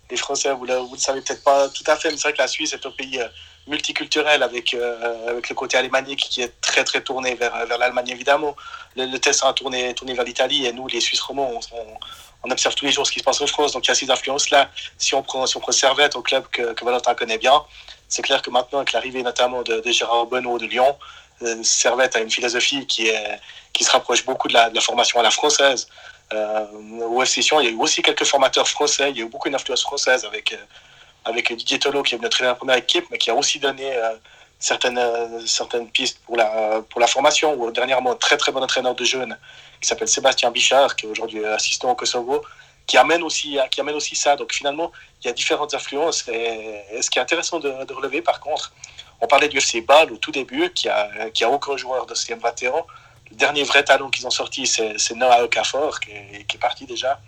les Français, vous ne le savez peut-être pas tout à fait, mais c'est vrai que la Suisse est un pays multiculturel avec, euh, avec le côté alémanique qui est très très tourné vers, vers l'Allemagne évidemment. Le, le test a tourné, tourné vers l'Italie et nous les Suisses romands on, on, on, observe tous les jours ce qui se passe en France donc il y a ces influences là. Si on prend, si on prend Servette au club que, Valentin connaît bien, c'est clair que maintenant avec l'arrivée notamment de, Gérard Benoît de Lyon, euh, Servette a une philosophie qui, est, qui se rapproche beaucoup de la, formation à la française. Euh, au FC il y a eu aussi quelques formateurs français, il y a eu beaucoup d'influence française avec euh, avec Didier Tolo qui est venu entraîner la première équipe, mais qui a aussi donné certaines, euh, certaines pistes pour la, pour la formation. Ou dernièrement, un très très bon entraîneur de jeunes qui s'appelle Sébastien Bichard, qui est aujourd'hui assistant au Kosovo, qui amène, aussi, qui amène aussi ça. Donc finalement, il y a différentes influences. Et, ce qui est intéressant de, relever, par contre, on parlait du FC Bâle au tout début, qui a, qui a aucun joueur de CM21. Le dernier vrai talent qu'ils ont sorti, c'est Noah Okafor, qui est, qui est parti déjà.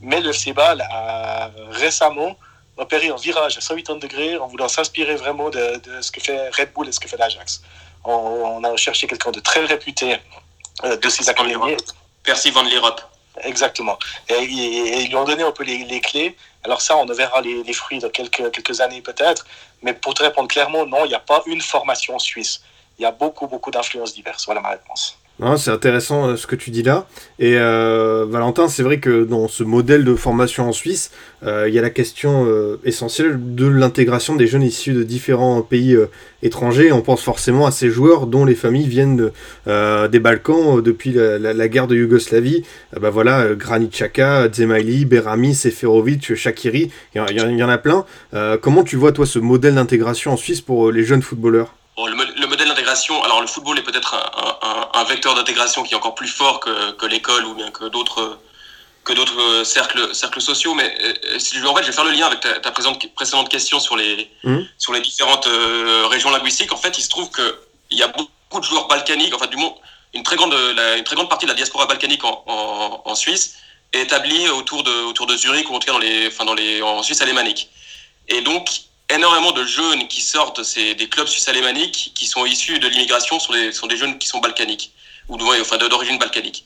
Mais le FC Bâle a récemment opéré un virage à 180 degrés en voulant s'inspirer vraiment de, de, ce que fait Red Bull et ce que fait l'Ajax. On, on, a cherché quelqu'un de très réputé euh, de ces académies. Percy Van l'Europe. Exactement. Et, et, et, ils lui ont donné un peu les, les, clés. Alors ça, on verra les, les fruits dans quelques, quelques années peut-être. Mais pour te répondre clairement, non, il n'y a pas une formation suisse. Il y a beaucoup, beaucoup d'influences diverses. Voilà ma réponse. C'est intéressant euh, ce que tu dis là. Et euh, Valentin, c'est vrai que dans ce modèle de formation en Suisse, euh, il y a la question essentielle de l'intégration des jeunes issus de différents pays étrangers. On pense forcément à ces joueurs dont les familles viennent des Balkans depuis la, guerre de Yougoslavie. bah voilà, Granit Xhaka, Zemaili, Berami, Seferovic, Shakiri, il y, en a plein. comment tu vois toi ce modèle d'intégration en Suisse pour les jeunes footballeurs? Alors le football est peut-être un, vecteur d'intégration qui est encore plus fort que, l'école ou bien que d'autres que d'autres cercles, cercles sociaux. Mais euh, si je, en fait, je vais faire le lien avec ta, précédente, question sur les, mmh. sur les différentes euh, régions linguistiques. En fait, il se trouve qu'il y a beaucoup de joueurs balkaniques, enfin, du monde, une très grande, une très grande partie de la diaspora balkanique en, en, Suisse est établie autour de, autour de Zurich ou en tout cas dans les, enfin, dans les, en Suisse alémanique. Et donc, énormément de jeunes qui sortent des clubs suisses alémaniques qui sont issus de l'immigration sont des, jeunes qui sont balkaniques ou enfin d'origine balkanique.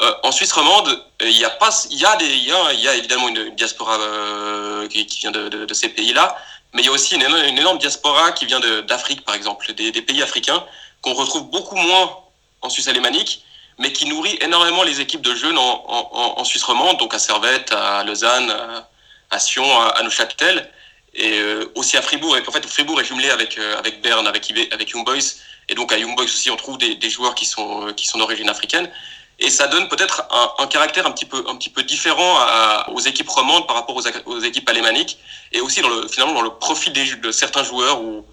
Euh, en Suisse romande, il y a pas, il y a y évidemment une diaspora euh, qui, vient de, ces pays-là, mais il y a aussi une énorme, diaspora qui vient d'Afrique, par exemple, des, pays africains qu'on retrouve beaucoup moins en Suisse alémanique, mais qui nourrit énormément les équipes de jeunes en, Suisse romande, donc à Servette, à Lausanne, à, à Sion, à, à Neuchâtel et euh, aussi à Fribourg. Et en fait, Fribourg est jumelé avec, euh, avec Berne, avec, avec Young Boys. Et donc à Young Boys aussi, on trouve des, des joueurs qui sont, euh, qui sont d'origine africaine. Et ça donne peut-être un, un, caractère un petit peu, un petit peu différent à, aux équipes romandes par rapport aux, aux, équipes alémaniques. Et aussi dans le, finalement dans le profil des, de certains joueurs où,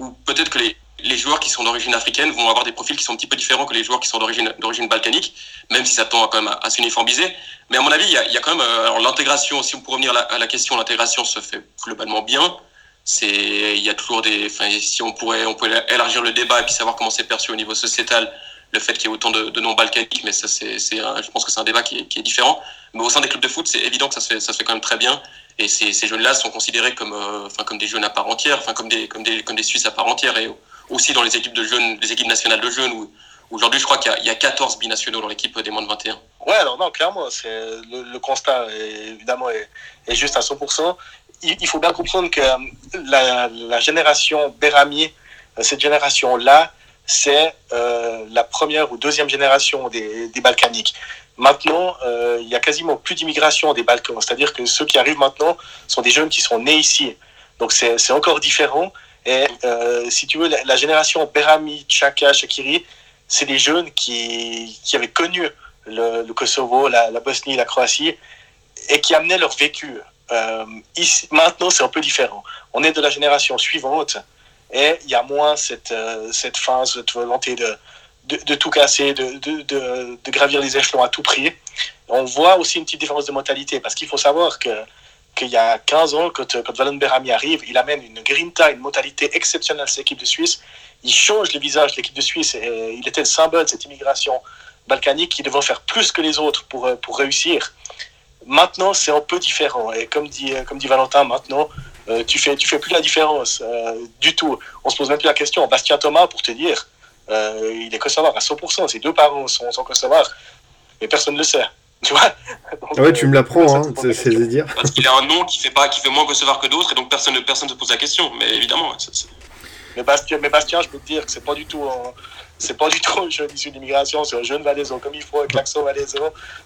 où peut-être que les, les joueurs qui sont d'origine africaine vont avoir des profils qui sont un petit peu différents que les joueurs qui sont d'origine balkanique, même si ça tend quand même à, s'uniformiser. Mais à mon avis, il y a, quand même euh, alors l'intégration. Si on peut revenir à la, question, l'intégration se fait globalement bien. Il y a toujours des. Enfin, si on pourrait on pourrait élargir le débat et puis savoir comment c'est perçu au niveau sociétal le fait qu'il y ait autant de, de non balkaniques, mais ça c'est je pense que c'est un débat qui est, différent. Mais au sein des clubs de foot, c'est évident que ça se fait ça se fait quand même très bien. Et ces, jeunes-là sont considérés comme euh, comme des jeunes à part entière, comme des comme des comme des Suisses à part entière et aussi dans les équipes de jeunes, les équipes nationales de jeunes, où aujourd'hui je crois qu'il y, a 14 binationaux dans l'équipe des moins de 21. Ouais, alors non, clairement, le, le, constat évidemment est, est, juste à 100%. Il, faut bien comprendre que euh, la, génération Berami, euh, cette génération-là, c'est euh, la première ou deuxième génération des, des Balkaniques. Maintenant, il y a quasiment plus d'immigration des Balkans, c'est-à-dire que ceux qui arrivent maintenant sont des jeunes qui sont nés ici. Donc c'est encore différent. Et euh, si tu veux, la, génération Berami, Chaka, Shakiri, c'est des jeunes qui, qui avaient connu le, Kosovo, la, Bosnie, la Croatie, et qui amenaient leur vécu. Euh, maintenant, c'est un peu différent. On est de la génération suivante, et il y a moins cette, euh, cette fin, cette volonté de, de, de tout casser, de, de, de, gravir les échelons à tout prix. On voit aussi une petite différence de mentalité, parce qu'il faut savoir que qu'il y a 15 ans, quand, quand Valon Berami arrive, il amène une grinta, une mentalité exceptionnelle à cette équipe de Suisse. Il change le visage de l'équipe de Suisse. Et il était le symbole de cette immigration balkanique qui devait faire plus que les autres pour, euh, réussir. Maintenant, c'est un peu différent. Et comme dit, Valentin, maintenant, euh, tu fais, fais plus la différence euh, du tout. On se pose même plus la question. Bastien Thomas, pour te dire, euh, il est kosovar à 100%. Ses deux parents sont, sont kosovar, mais personne ne le sait. Tu vois donc, Ouais, tu me l'apprends, hein, c'est dire. Parce qu'il a un nom qui fait, pas, qui fait moins kosovar que d'autres, et donc personne ne personne se pose la question. Mais évidemment, c Mais, Bastien, mais Bastien, je peux te dire que c'est pas du tout. Un, c'est pas du tout un jeune issu d'immigration, c'est un jeune valaisan comme il faut, avec l'accent valaisan.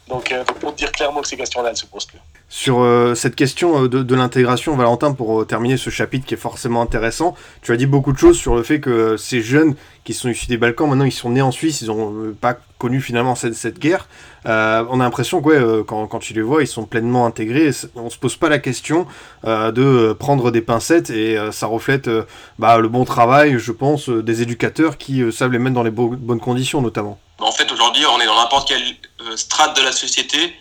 Donc, euh, pour dire clairement que ces questions-là ne se posent plus. Sur euh, cette question euh, de, de l'intégration, Valentin, pour terminer ce chapitre qui est forcément intéressant, tu as dit beaucoup de choses sur le fait que ces jeunes qui sont issus des Balkans, maintenant ils sont nés en Suisse, ils n'ont pas connu finalement cette, cette guerre. On a l'impression que quand, tu les vois, ils sont pleinement intégrés. On se pose pas la question de prendre des pincettes et ça reflète bah, le bon travail, je pense, des éducateurs qui savent les mettre dans bonnes conditions notamment. En fait, aujourd'hui, on est dans n'importe quelle strate de la société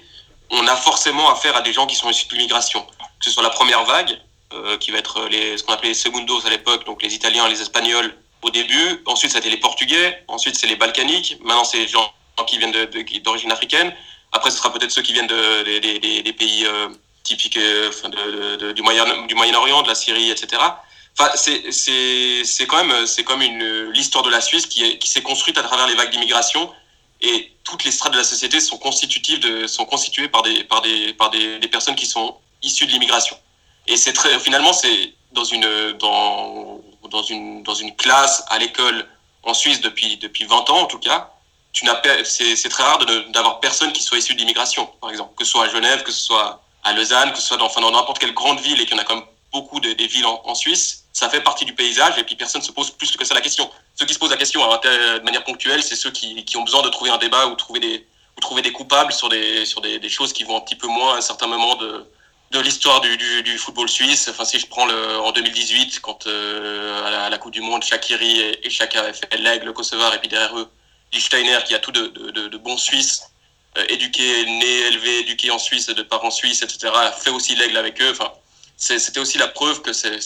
on a forcément affaire à des gens qui sont issus de l'immigration. Que ce soit la première vague, euh, qui va être ce qu'on appelait les segundos à l'époque, donc les Italiens, les Espagnols au début. Ensuite, été les Portugais. Ensuite, c'est les Balkaniques. Maintenant, c'est les gens qui viennent d'origine africaine. Après, ce sera peut-être ceux qui viennent de, de, de, des pays euh, typiques euh, du Moyen-Orient, de la Syrie, etc. Enfin, c'est quand même, c'est comme une l'histoire de la Suisse qui, qui s'est construite à travers les vagues d'immigration et toutes les strates de la société sont constitutives de, sont constituées par des, par des, par des, personnes qui sont issues de l'immigration. Et c'est très, finalement, c'est dans une, dans, une, dans une classe à l'école en Suisse depuis, depuis 20 ans, en tout cas, tu n'as c'est très rare d'avoir personne qui soit issu de l'immigration, par exemple, que ce soit à Genève, que ce soit à Lausanne, que ce soit dans, enfin, n'importe quelle grande ville et qu'il y en a quand même beaucoup de, des villes en, Suisse, ça fait partie du paysage et puis personne se pose plus que ça la question. Ceux qui se posent la question de manière ponctuelle, c'est ceux qui, ont besoin de trouver un débat ou trouver des, ou trouver des coupables sur des, sur des, choses qui vont un petit peu moins à un certain moment de, de l'histoire du, du, football suisse. Enfin, si je prends le, en 2018, quand euh, à, la, Coupe du Monde, Shakiri et, et Chaka avaient fait l'aigle, Kosovar et puis derrière eux, Steiner, qui a tout de, de, de bons Suisses, euh, éduqués, nés, élevés, éduqués en Suisse, de parents suisses, etc., fait aussi l'aigle avec eux. Enfin, c'était aussi la preuve que c'est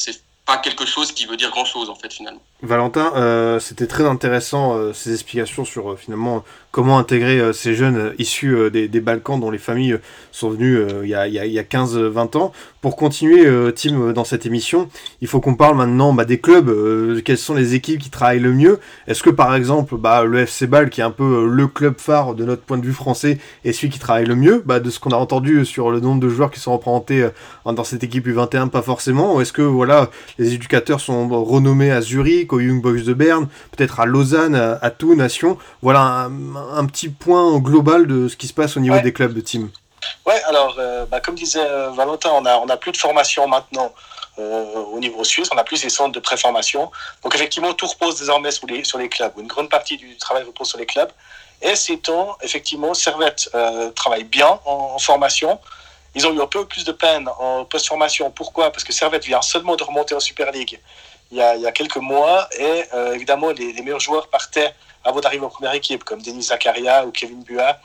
pas quelque chose qui veut dire grand chose en fait finalement. Valentin, euh, c'était très intéressant euh, ces explications sur euh, finalement comment intégrer euh, ces jeunes euh, issus euh, des, Balkans dont les familles sont venues il y a, a 15-20 ans. Pour continuer, Tim, dans cette émission, il faut qu'on parle maintenant bah, des clubs, quelles sont les équipes qui travaillent le mieux. Est-ce que par exemple bah, le FC Ball, qui est un peu le club phare de notre point de vue français, est celui qui travaille le mieux? Bah, De ce qu'on a entendu sur le nombre de joueurs qui sont représentés dans cette équipe U21, pas forcément. Ou est-ce que voilà, les éducateurs sont renommés à Zurich, au Young Boys de Berne, peut-être à Lausanne, à, Thun, Nation? Voilà un, un petit point global de ce qui se passe au niveau des clubs de team Ouais, alors, euh, bah, comme disait euh, Valentin, on n'a on a plus de formation maintenant euh, au niveau suisse, on a plus des centres de préformation. Donc, effectivement, tout repose désormais sur les, sur les clubs. Une grande partie du travail repose sur les clubs. Et ces temps, effectivement, Servette travaille bien en, formation. Ils ont eu un peu plus de peine en post-formation. Pourquoi? Parce que Servette vient seulement de remonter en Super League il y a, il y a quelques mois. Et évidemment, les, les meilleurs joueurs partaient avant d'arriver en première équipe, comme Denis Zakaria ou Kevin Bua.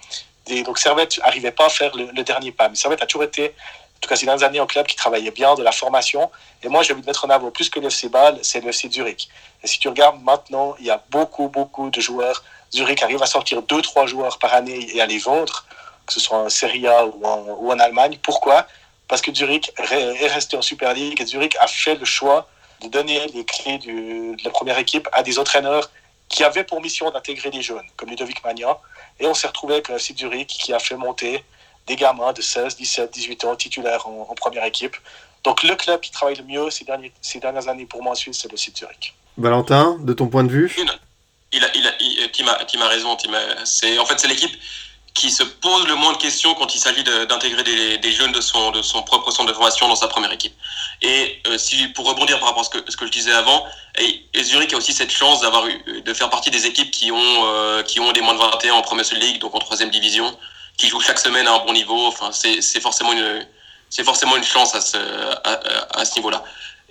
donc Servette n'arrivait pas à faire le, dernier pas. Mais Servette a toujours été, en tout cas ces dernières années, en club qui travaillait bien de la formation. Et moi, j'ai envie de mettre en avant plus que le FC Bâle, c'est le FC Zurich. Et si tu regardes maintenant, il y a beaucoup, beaucoup de joueurs. Zurich arrive à sortir 2-3 joueurs par année et à les vendre, que ce soit en Serie A ou en, Allemagne. Pourquoi? Parce que Zurich est resté en Super League et Zurich a fait le choix de donner les clés de la première équipe à des entraîneurs qui avait pour mission d'intégrer des jeunes, comme Ludovic Magnan. Et on s'est retrouvé avec le FC Zurich qui a fait monter des gamins de 16, 17, 18 ans titulaires en, première équipe. Donc le club qui travaille le mieux ces, derniers, ces dernières années pour moi en Suisse, c'est le FC Zurich. Valentin, de ton point de vue? Il a, il a, il, Tim, a, Tim a raison. Tim en fait, c'est l'équipe qui se pose le moins de questions quand il s'agit d'intégrer des, jeunes de son, de son propre centre de formation dans sa première équipe. Et euh, si, pour rebondir par rapport à ce que, ce que je disais avant, et, Zurich a aussi cette chance d'avoir de faire partie des équipes qui ont, euh, qui ont des moins de 21 en Premier League, donc en troisième division, qui jouent chaque semaine à un bon niveau. Enfin, c'est forcément une, c'est forcément une chance à ce, à, à ce niveau-là.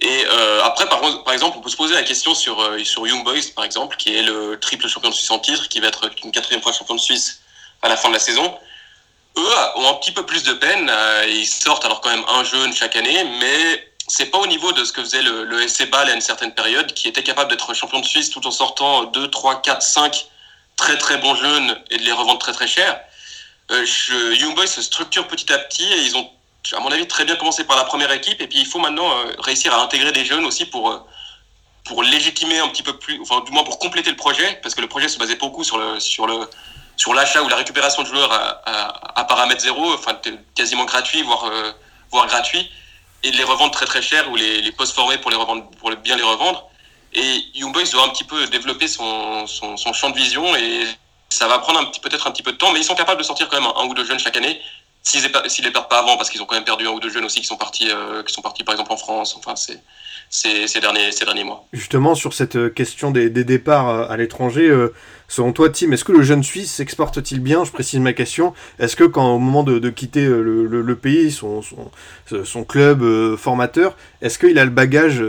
Et euh, après, par, par, exemple, on peut se poser la question sur, euh, sur Young Boys, par exemple, qui est le triple champion de Suisse en titre, qui va être une quatrième fois champion de Suisse à la fin de la saison. Eux ont un petit peu plus de peine. Euh, ils sortent alors quand même un jeune chaque année, mais c'est pas au niveau de ce que faisait le, le SC Ball à une certaine période, qui était capable d'être champion de Suisse tout en sortant 2, 3, 4, 5 très très bons jeunes et de les revendre très très cher. Euh, Young Boys se structure petit à petit et ils ont, à mon avis, très bien commencé par la première équipe. Et puis il faut maintenant euh, réussir à intégrer des jeunes aussi pour, euh, pour légitimer un petit peu plus, enfin du moins pour compléter le projet, parce que le projet se basait beaucoup sur le, sur le, sur l'achat ou la récupération de joueurs à, paramètre zéro, enfin quasiment gratuit, voire, euh, voire gratuit, et de les revendre très très cher ou les, les post-former pour, les revendre, pour bien les revendre. Et Young Boys doit un petit peu développer son, son, champ de vision et ça va prendre peut-être un petit peu de temps, mais ils sont capables de sortir quand même un, un ou deux jeunes chaque année. S'ils ne les perdent pas avant, parce qu'ils ont quand même perdu un ou deux jeunes aussi qui sont partis, euh, qui sont partis par exemple en France, enfin c'est ces, derniers, mois. Justement, sur cette euh, question des, départs euh, à l'étranger, euh, selon toi, Tim, est-ce que le jeune Suisse s'exporte-t-il bien? Je précise ma question. Est-ce que quand au moment de, quitter le, pays, son, club formateur, est-ce qu'il a le bagage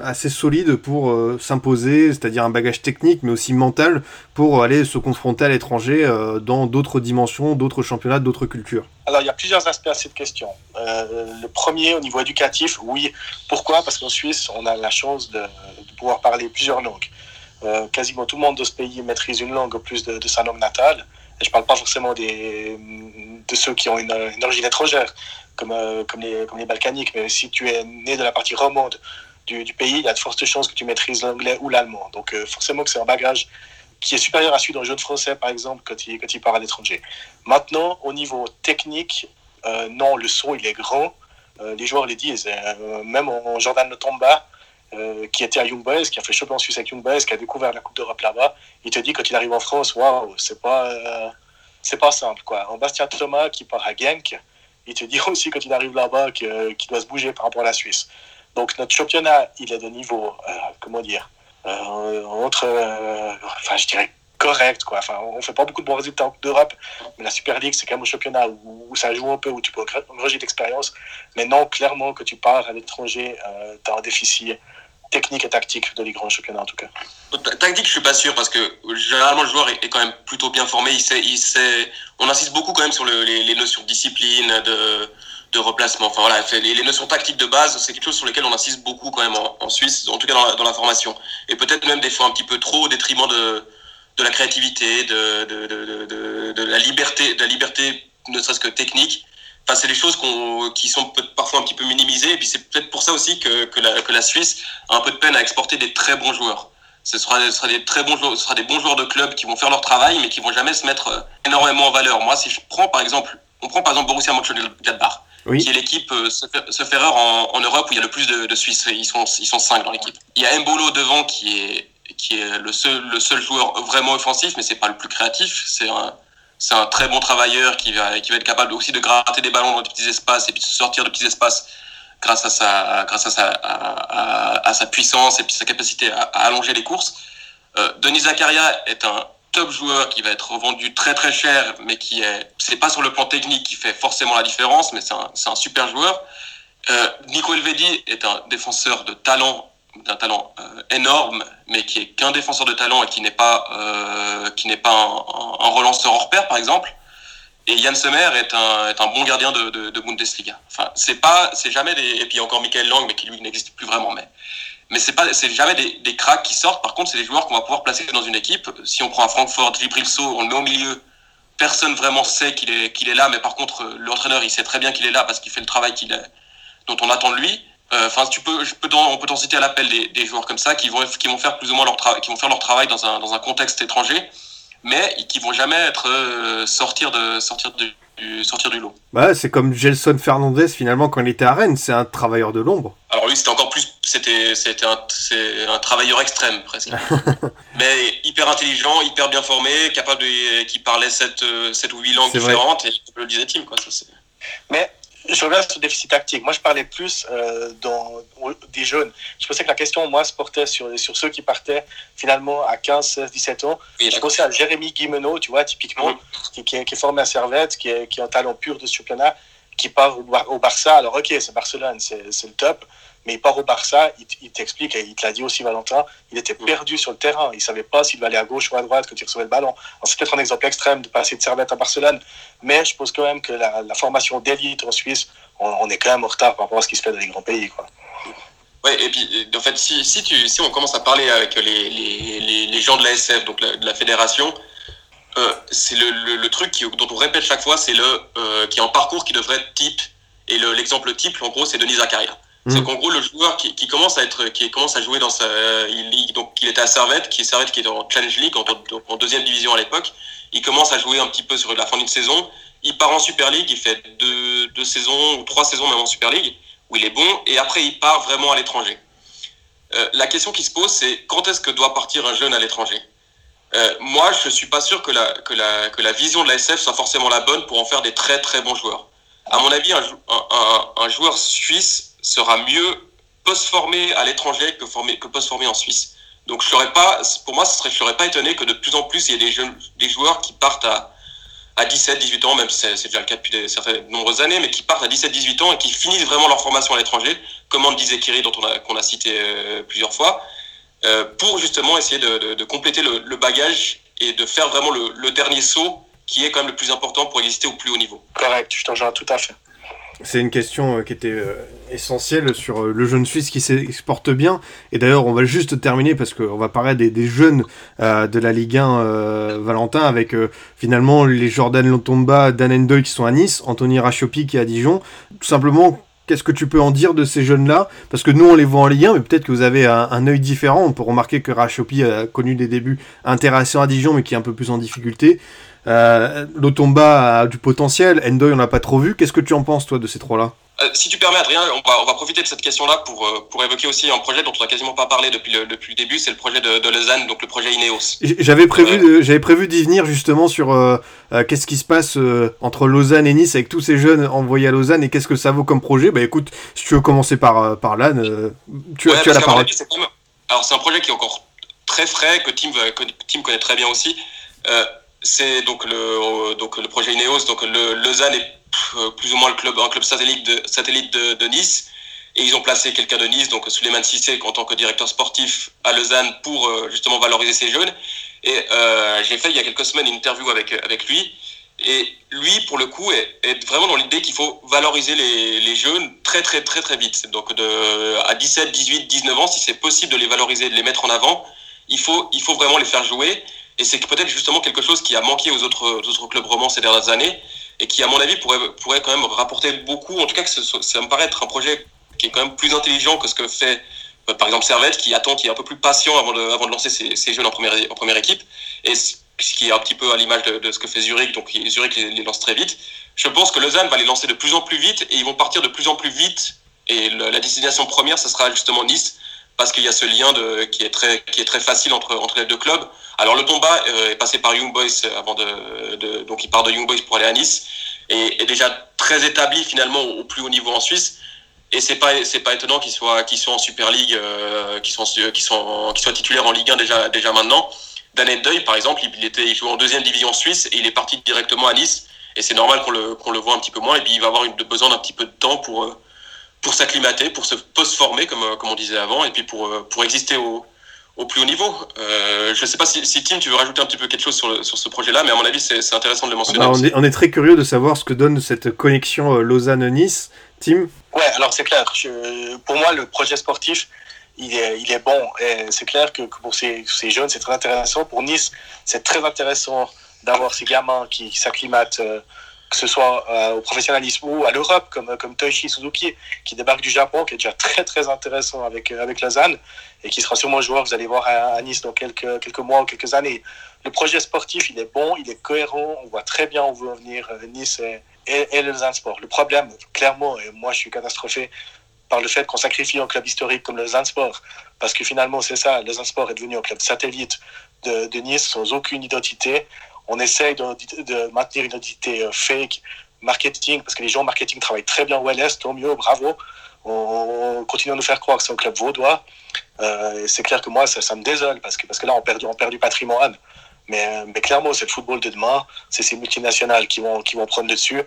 assez solide pour s'imposer, c'est-à-dire un bagage technique, mais aussi mental, pour aller se confronter à l'étranger dans d'autres dimensions, d'autres championnats, d'autres cultures? Alors, il y a plusieurs aspects à cette question. Euh, le premier, au niveau éducatif, oui. Pourquoi? Parce qu'en Suisse, on a la chance de, pouvoir parler plusieurs langues. Euh, quasiment tout le monde de ce pays maîtrise une langue en plus de, sa langue natale. Je ne parle pas forcément des, de ceux qui ont une, origine étrangère, comme, euh, comme, les, comme les Balkaniques. Mais si tu es né de la partie romande du, du pays, il y a de fortes chances que tu maîtrises l'anglais ou l'allemand. Donc, forcément que c'est un bagage qui est supérieur à celui d'un jeune français, par exemple, quand il, quand il part à l'étranger. Maintenant, au niveau technique, euh, non, le saut, il est grand. Euh, les joueurs le disent. Euh, même Jordan Notomba, qui était à Young Boys, qui a fait champion suisse avec Young Boys, qui a découvert la Coupe d'Europe là-bas, il te dit quand il arrive en France, waouh, c'est pas, c'est pas simple. Quoi. En Bastien Thomas qui part à Genk, il te dit aussi quand il arrive là-bas qu'il doit se bouger par rapport à la Suisse. Donc notre championnat, il est de niveau, comment dire, entre, enfin je dirais correct. Quoi. Enfin, on fait pas beaucoup de bons résultats en d'Europe, mais la Super League, c'est quand même un championnat où, ça joue un peu, où tu peux engranger d'expérience. Mais non, clairement, que tu pars à l'étranger, euh, tu as un déficit technique et tactique de Ligue Grand Championnat en tout cas. Tactique, je suis pas sûr parce que généralement le joueur est, quand même plutôt bien formé. Il sait, il sait, on insiste beaucoup quand même sur les, notions de discipline, de, de replacement. Enfin voilà, les, les, notions tactiques de base, c'est quelque chose sur lequel on insiste beaucoup quand même en, Suisse, en tout cas dans la, formation. Et peut-être même des fois un petit peu trop au détriment de, de la créativité, de, de, de, la liberté, de la liberté ne serait-ce que technique. Enfin, c'est des choses qui sont parfois un petit peu minimisées. Et puis c'est peut-être pour ça aussi que, que, la, que, la, Suisse a un peu de peine à exporter des très bons joueurs. Ce sera, ce sera des très bons joueurs, ce sera des bons joueurs de club qui vont faire leur travail, mais qui vont jamais se mettre euh, énormément en valeur. Moi, si je prends par exemple, on prend par exemple Borussia Mönchengladbach, qui est l'équipe euh, faire en, en, Europe où il y a le plus de, de Suisses. Ils sont, ils sont cinq dans l'équipe. Il y a Mbolo devant qui est qui est le seul, le seul joueur vraiment offensif, mais c'est pas le plus créatif. C'est un, c'est un très bon travailleur qui va, qui va être capable aussi de gratter des ballons dans des petits espaces et puis de sortir de petits espaces grâce à sa, grâce à sa, à, sa puissance et puis sa capacité à, allonger les courses. Euh, Denis Zakaria est un top joueur qui va être vendu très très cher, mais qui est, c'est pas sur le plan technique qui fait forcément la différence, mais c'est un, c'est un super joueur. Euh, Nico Elvedi est un défenseur de talent d'un talent euh, énorme, mais qui est qu'un défenseur de talent et qui n'est pas euh, qui n'est pas un, un, relanceur hors pair, par exemple. Et Yann Sommer est un, est un bon gardien de, de, de Bundesliga. Enfin, c'est pas, c'est jamais des, et puis encore Michael Lang, mais qui lui n'existe plus vraiment, mais, mais c'est pas, c'est jamais des, des cracks qui sortent. Par contre, c'est des joueurs qu'on va pouvoir placer dans une équipe. Si on prend un Francfort, Djibril So, on le met au milieu. Personne vraiment sait qu'il est, qu'il est là, mais par contre, l'entraîneur, il sait très bien qu'il est là parce qu'il fait le travail qu'il est, dont on attend de lui. Euh, enfin, tu peux, je peux on peut t'en citer à l'appel des, des, joueurs comme ça qui vont, qui vont faire plus ou moins leur travail, qui vont faire leur travail dans un, dans un contexte étranger, mais qui vont jamais être euh, sortir de, sortir du, sortir du lot. Bah, c'est comme Gelson Fernandez finalement quand il était à Rennes, c'est un travailleur de l'ombre. Alors lui, c'était encore plus, c'était, c'était un, c'est un travailleur extrême presque, mais hyper intelligent, hyper bien formé, capable de, qui parlait 7, 7 ou 8 langues différentes, et le disait Tim quoi. Ça, c'est... mais je reviens sur le déficit tactique. Moi, je parlais plus euh, dans, des jeunes. Je pensais que la question, moi, se portait sur, sur ceux qui partaient finalement à 15, 16, 17 ans. je pensais à Jérémy Guimeno, tu vois, typiquement, qui, qui, est, formé à Servette, qui est, qui est un talent pur de ce championnat, qui part au Barça. Alors, ok, c'est Barcelone, c'est le top mais il part au Barça, il, t'explique, et il te l'a dit aussi Valentin, il était mm. perdu sur le terrain, il savait pas s'il allait à gauche ou à droite quand il recevait le ballon. C'est peut-être un exemple extrême de passer de Servette à Barcelone, mais je pense quand même que la, formation d'élite en Suisse, on, est quand même en retard par rapport à ce qui se fait dans les grands pays. Quoi. Ouais, et puis en fait, si, si, tu, si on commence à parler avec les, les, les, gens de la SF, donc de la fédération, euh, c'est le, le, truc qui, dont on répète chaque fois, c'est le euh, qui est en parcours qui devrait être type. Et l'exemple type, en gros, c'est Denis Zakaria. C'est mm. qu'en gros, le joueur qui, qui, commence à être, qui commence à jouer dans sa ligue, donc il était à Servette, qui est Servette qui est en Challenge League, en, en deuxième division à l'époque. Il commence à jouer un petit peu sur la fin d'une saison. Il part en Super League, il fait deux, deux saisons ou trois saisons même en Super League, où il est bon, et après il part vraiment à l'étranger. Euh, la question qui se pose, c'est quand est-ce que doit partir un jeune à l'étranger? Euh, Moi, je suis pas sûr que la, que, la, que la vision de la SF soit forcément la bonne pour en faire des très très bons joueurs. À mon avis, un, un, un joueur suisse sera mieux post-formé à l'étranger que, que post-formé en Suisse. Donc je serais pas, pour moi, ce serait, je serais pas étonné que de plus en plus il y ait des, jeunes, des joueurs qui partent à, à 17, 18 ans, même si c'est déjà le cas depuis de nombreuses années, mais qui partent à 17, 18 ans et qui finissent vraiment leur formation à l'étranger, comme Andy Zekiri, dont on a, qu'on a cité euh, plusieurs fois, euh, pour justement essayer de, de, de compléter le, le, bagage et de faire vraiment le, le, dernier saut qui est quand même le plus important pour exister au plus haut niveau. Correct, je t'en rejoins tout à fait. C'est une question euh, qui était euh, essentielle sur euh, le jeune Suisse qui s'exporte bien. Et d'ailleurs, on va juste terminer parce qu'on va parler des, jeunes de la Ligue 1 Valentin avec finalement les Jordan Lotomba, Dan Endoy qui sont à Nice, Anthony Rachopi qui est à Dijon. Tout simplement, qu'est-ce que tu peux en dire de ces jeunes-là? Parce que nous, on les voit en Ligue 1, mais peut-être que vous avez un, un œil différent. On peut remarquer que Rachopi a connu des débuts intéressants à Dijon, mais qui est un peu plus en difficulté. Euh, Lotomba a du potentiel, Endoy on l'a pas trop vu. Qu'est-ce que tu en penses toi de ces trois-là? Euh, si tu permets, Adrien, on va, on va profiter de cette question-là pour, euh, pour évoquer aussi un projet dont on n'a quasiment pas parlé depuis le, depuis le début, c'est le projet de, de, Lausanne, donc le projet Ineos. J'avais prévu, j'avais prévu d'y venir justement sur euh, qu'est-ce qui se passe entre Lausanne et Nice avec tous ces jeunes envoyés à Lausanne et qu'est-ce que ça vaut comme projet? Bah écoute, si tu veux commencer par, par là, tu, tu as la parole. alors c'est un projet qui est encore très frais, que Tim, que Tim connaît très bien aussi. C'est donc le, donc le projet Ineos, donc le, Lausanne est euh, plus ou moins le club, un club satellite de, satellite de, Nice. Et ils ont placé quelqu'un de Nice, donc Suleiman Sissé, en tant que directeur sportif à Lausanne pour euh, justement valoriser ces jeunes. Et euh, j'ai fait il y a quelques semaines une interview avec, avec lui. Et lui, pour le coup, est, vraiment dans l'idée qu'il faut valoriser les, les, jeunes très, très, très, très vite. Donc de, à 17, 18, 19 ans, si c'est possible de les valoriser, de les mettre en avant, il faut, il faut vraiment les faire jouer. Et c'est peut-être justement quelque chose qui a manqué aux autres, clubs romans ces dernières années et qui, à mon avis, pourrait, quand même rapporter beaucoup. En tout cas, que ça me paraît être un projet qui est quand même plus intelligent que ce que fait, euh, par exemple, Servette, qui attend, qui est un peu plus patient avant de, avant de lancer ses, jeunes en première, en première équipe. Et ce qui est un petit peu à l'image de, ce que fait Zurich, donc Zurich les, lance très vite. Je pense que Lausanne va les lancer de plus en plus vite et ils vont partir de plus en plus vite. Et la destination première, ce sera justement Nice parce qu'il y a ce lien qui, est très, facile entre, les deux clubs. Alors le Tomba euh, est passé par Young Boys donc il part de Young Boys pour aller à Nice et est déjà très établi finalement au, plus haut niveau en Suisse. Et c'est pas pas étonnant qu'il soit qu'ils soient en Super League, euh, qu'ils soient qu'ils sont qu'ils soient titulaires en Ligue 1 déjà déjà maintenant. Daniel Deuil par exemple, il était jouait en deuxième division suisse et il est parti directement à Nice. Et c'est normal qu'on le qu'on voit un petit peu moins. Et puis il va avoir besoin d'un petit peu de temps pour euh, pour s'acclimater, pour se post-former, comme, comme on disait avant, et puis pour, euh, pour exister au, au plus haut niveau. Euh, je ne sais pas si, si, Tim, tu veux rajouter un petit peu quelque chose sur, sur ce projet-là, mais à mon avis, c'est intéressant de le mentionner. Bah, on, est, on, est, très curieux de savoir ce que donne cette connexion euh, Lausanne-Nice. Tim Ouais, alors c'est clair. pour moi, le projet sportif, il est, il est bon. C'est clair que, pour ces, ces jeunes, c'est très intéressant. Pour Nice, c'est très intéressant d'avoir ces gamins qui, qui s'acclimatent que ce soit euh, au professionnalisme ou à l'Europe, comme, comme Toichi Suzuki, qui débarque du Japon, qui est déjà très très intéressant avec, avec Lausanne, et qui sera sûrement joueur, vous allez voir, à, Nice dans quelques, quelques mois ou quelques années. Le projet sportif, il est bon, il est cohérent, on voit très bien où veut en venir euh, Nice et, et, Lausanne Sport. Le problème, clairement, et moi je suis catastrophé par le fait qu'on sacrifie un club historique comme Lausanne Sport, parce que finalement c'est ça, Lausanne Sport est devenu un club satellite de Nice sans aucune identité, on essaye de, maintenir une identité euh, fake, marketing, parce que les gens en marketing travaillent très bien au LS, tant mieux, bravo. On, continue à nous faire croire que c'est un club vaudois. Euh, c'est clair que moi, ça, me désole, parce que, parce que là, on perd, on perd du patrimoine. Mais, mais clairement, c'est le football de demain, c'est ces multinationales qui vont, qui vont prendre le dessus.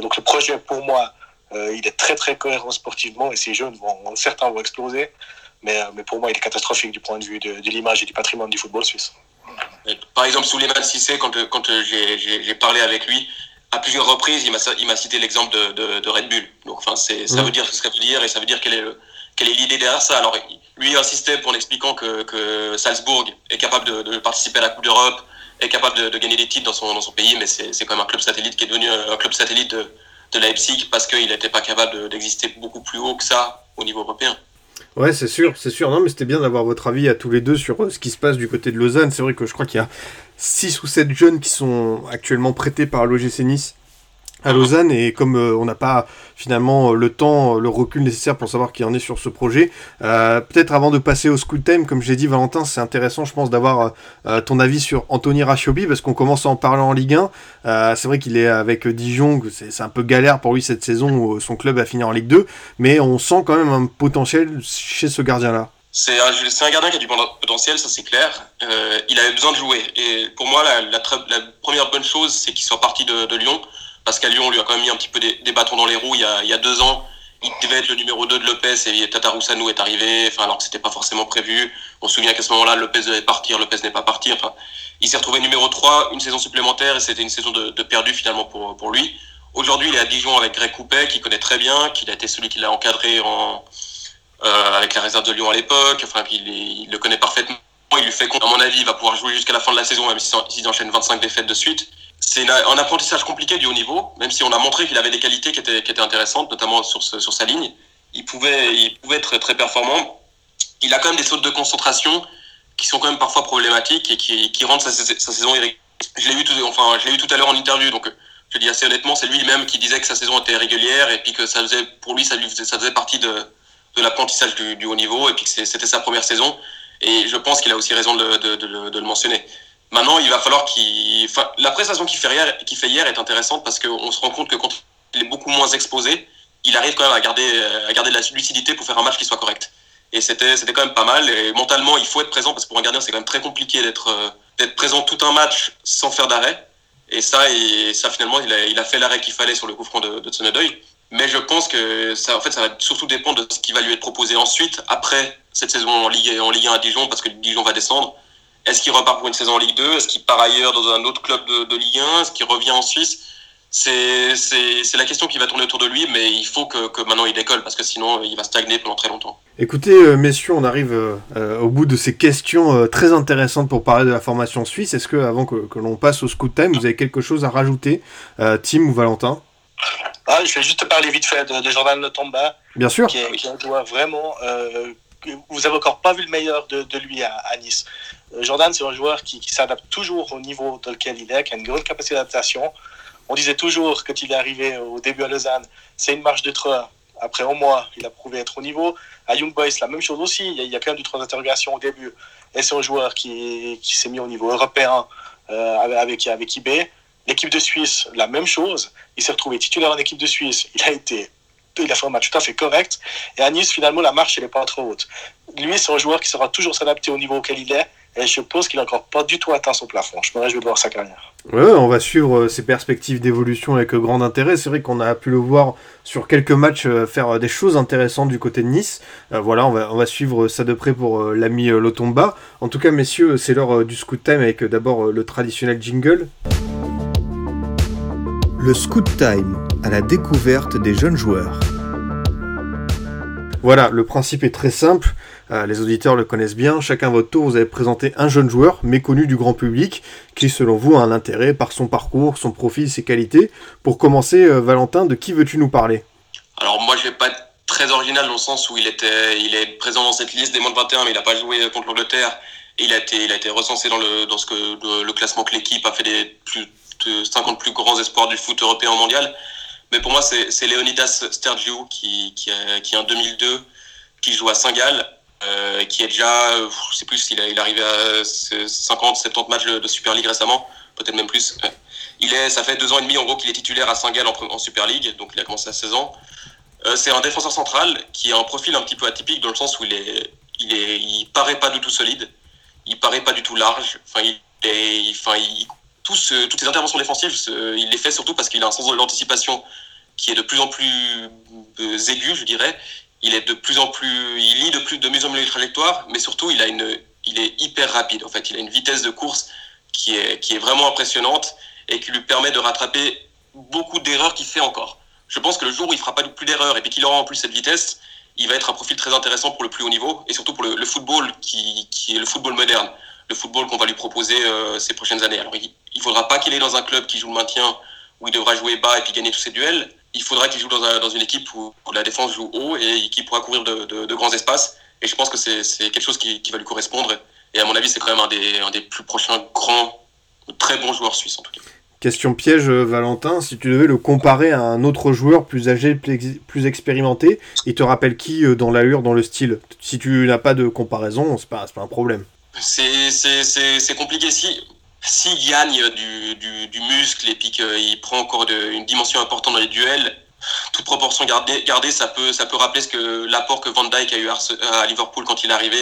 Donc le projet, pour moi, euh, il est très très cohérent sportivement et ces jeunes, vont, certains vont exploser. Mais, mais pour moi, il est catastrophique du point de vue de l'image et du patrimoine du football suisse. Par exemple, Souleymane Sissé, quand, quand j'ai parlé avec lui, à plusieurs reprises, il m'a cité l'exemple de, de, Red Bull. Donc, enfin, ça mm. veut dire ce que ça veut dire et ça veut dire quelle est quelle est l'idée derrière ça. Alors, lui insistait pour en expliquant que, que, Salzbourg est capable de, participer à la Coupe d'Europe, est capable de, gagner des titres dans son, dans son pays, mais c'est quand même un club satellite qui est devenu un club satellite de, de Leipzig parce qu'il n'était pas capable d'exister beaucoup plus haut que ça au niveau européen. Ouais, c'est sûr, c'est sûr. Non, mais c'était bien d'avoir votre avis à tous les deux sur euh, ce qui se passe du côté de Lausanne. C'est vrai que je crois qu'il y a 6 ou 7 jeunes qui sont actuellement prêtés par l'OGC Nice à Lausanne et comme euh, on n'a pas finalement euh, le temps, euh, le recul nécessaire pour savoir qui en est sur ce projet, peut-être avant de passer au school time, comme j'ai dit Valentin, c'est intéressant je pense d'avoir ton avis sur Anthony Rachiobi parce qu'on commence à en parler en Ligue 1. c'est vrai qu'il est avec Dijon, c'est un peu galère pour lui cette saison où son club a fini en Ligue 2, mais on sent quand même un potentiel chez ce gardien-là. C'est un, un, gardien qui a du potentiel, ça c'est clair. il avait besoin de jouer. Et pour moi, la, la, première bonne chose, c'est qu'il soit parti de, de Lyon parce qu'à Lyon, on lui a quand même mis un petit peu des, bâtons dans les roues il y, a, deux ans. Il devait être le numéro 2 de Lopez et Tataroussano est arrivé, enfin, alors que c'était pas forcément prévu. On se souvient qu'à ce moment-là, Lopez devait partir, Lopez n'est pas parti. Enfin, il s'est retrouvé numéro 3, une saison supplémentaire et c'était une saison de, perdu finalement pour, pour lui. Aujourd'hui, il est à Dijon avec Greg Coupet, qui connaît très bien, qu'il a été celui qui l'a encadré en, euh, avec la réserve de Lyon à l'époque. Enfin, il, il, le connaît parfaitement. Il lui fait compte. À mon avis, il va pouvoir jouer jusqu'à la fin de la saison, même s'il enchaîne 25 défaites de suite c'est un apprentissage compliqué du haut niveau, même si on a montré qu'il avait des qualités qui étaient, qui étaient intéressantes, notamment sur, sur sa ligne. Il pouvait, il pouvait être très performant. Il a quand même des sautes de concentration qui sont quand même parfois problématiques et qui, qui rendent sa, saison irrégulière. Je l'ai vu tout, enfin, je l'ai tout à l'heure en interview, donc Je dis assez honnêtement, c'est lui-même qui disait que sa saison était régulière et puis que ça faisait, pour lui, ça, lui ça faisait partie de, de l'apprentissage du, haut niveau et puis que c'était sa première saison. Et je pense qu'il a aussi raison de, de, de, le mentionner. Maintenant, il va falloir qu'il. La prestation qu'il fait, hier, est intéressante parce qu'on se rend compte que quand il est beaucoup moins exposé, il arrive quand même à garder, garder de la lucidité pour faire un match qui soit correct. Et c'était, quand même pas mal. Et mentalement, il faut être présent parce que pour un gardien, c'est quand même très compliqué d'être, euh, présent tout un match sans faire d'arrêt. Et ça, et ça finalement, il a, fait l'arrêt qu'il fallait sur le coup franc de, de. Mais je pense que ça, en fait, va surtout dépendre de ce qui va lui être proposé ensuite, après cette saison en Ligue, en Ligue 1 à Dijon, parce que Dijon va descendre. Est-ce qu'il repart pour une saison en Ligue 2 Est-ce qu'il part ailleurs dans un autre club de, de Ligue 1 Est-ce qu'il revient en Suisse? C'est, la question qui va tourner autour de lui, mais il faut que, que, maintenant il décolle, parce que sinon il va stagner pendant très longtemps. Écoutez, euh, messieurs, on arrive euh, au bout de ces questions euh, très intéressantes pour parler de la formation suisse. Est-ce que, avant que, que l'on passe au scoot time, vous avez quelque chose à rajouter, euh, Tim ou Valentin? Ah, Je vais juste parler vite fait de, de Jordan Lotomba. Bien sûr. Qui est, qui est un joueur vraiment. Euh, vous avez encore pas vu le meilleur de, de lui à, à, Nice. Jordan, c'est un joueur qui, s'adapte toujours au niveau dans lequel il est, qui a une grande capacité d'adaptation. On disait toujours quand il est arrivé au début à Lausanne, c'est une marche de train. Après un mois, il a prouvé être au niveau. À Young Boys, la même chose aussi. Il y a, il y a quand même deux, trois interrogations au début. Et c'est un joueur qui, qui s'est mis au niveau européen euh, avec, avec IB. L'équipe de Suisse, la même chose. Il s'est retrouvé titulaire en équipe de Suisse. Il a été il a fait un match tout à fait correct. Et à Nice, finalement, la marche, elle n'est pas trop haute. Lui, c'est un joueur qui saura toujours s'adapter au niveau auquel il est. Et je pense qu'il n'a encore pas du tout atteint son plafond. Je me réjouis de voir sa carrière. Ouais, on va suivre ses perspectives d'évolution avec grand intérêt. C'est vrai qu'on a pu le voir sur quelques matchs faire des choses intéressantes du côté de Nice. Euh, voilà, on va, on va suivre ça de près pour euh, l'ami Lotomba. En tout cas, messieurs, c'est l'heure du scoot time avec d'abord le traditionnel jingle. Le scoot time à la découverte des jeunes joueurs. Voilà, le principe est très simple, euh, les auditeurs le connaissent bien, chacun votre tour vous avez présenté un jeune joueur méconnu du grand public qui selon vous a un intérêt par son parcours, son profil, ses qualités. Pour commencer, euh, Valentin, de qui veux-tu nous parler? Alors moi je vais pas être très original dans le sens où il, était, il est présent dans cette liste des moins de 21 mais il n'a pas joué contre l'Angleterre et il a été, il a été recensé dans le, dans ce que, le, classement que l'équipe a fait des plus de 50 plus grands espoirs du foot européen mondial. Mais pour moi, c'est Leonidas Stergiou qui, qui, en 2002, qui joue à Saint-Gall, euh, qui est déjà, je sais plus, il, est arrivé à 50, 70 matchs de Super League récemment, peut-être même plus. Il est, ça fait deux ans et demi en gros qu'il est titulaire à Saint-Gall en, Super League, donc il a commencé à 16 ans. Euh, c'est un défenseur central qui a un profil un petit peu atypique dans le sens où il est, il paraît pas du tout solide, il paraît pas du tout large. Enfin, il, toutes ces interventions défensives, il les fait surtout parce qu'il a un sens de l'anticipation qui est de plus en plus aigu, je dirais. Il est de plus en plus, il lit de plus de mieux en mieux les trajectoires, mais surtout il a une, il est hyper rapide. En fait, il a une vitesse de course qui est, qui est vraiment impressionnante et qui lui permet de rattraper beaucoup d'erreurs qu'il fait encore. Je pense que le jour où il fera pas plus d'erreurs et puis qu'il aura en plus cette vitesse, il va être un profil très intéressant pour le plus haut niveau et surtout pour le, football qui, qui est le football moderne le football qu'on va lui proposer euh, ces prochaines années. Alors, il ne faudra pas qu'il est dans un club qui joue le maintien, où il devra jouer bas et puis gagner tous ses duels. Il faudra qu'il joue dans, un, dans, une équipe où, où, la défense joue haut et qui pourra couvrir de, de, de, grands espaces. Et je pense que c'est quelque chose qui, qui, va lui correspondre. Et à mon avis, c'est quand même un des, un des plus prochains grands, très bons joueurs suisses en tout cas. Question piège, Valentin, si tu devais le comparer à un autre joueur plus âgé, plus expérimenté, il te rappelle qui euh, dans l'allure, dans le style? Si tu n'as pas de comparaison, c'est pas, pas un problème. C'est compliqué. Si s'il gagne du, du, du, muscle et puis qu'il prend encore de, une dimension importante dans les duels, toute proportion gardée, gardée ça, peut, ça peut rappeler ce que l'apport que Van Dyke a eu à Liverpool quand il est arrivé,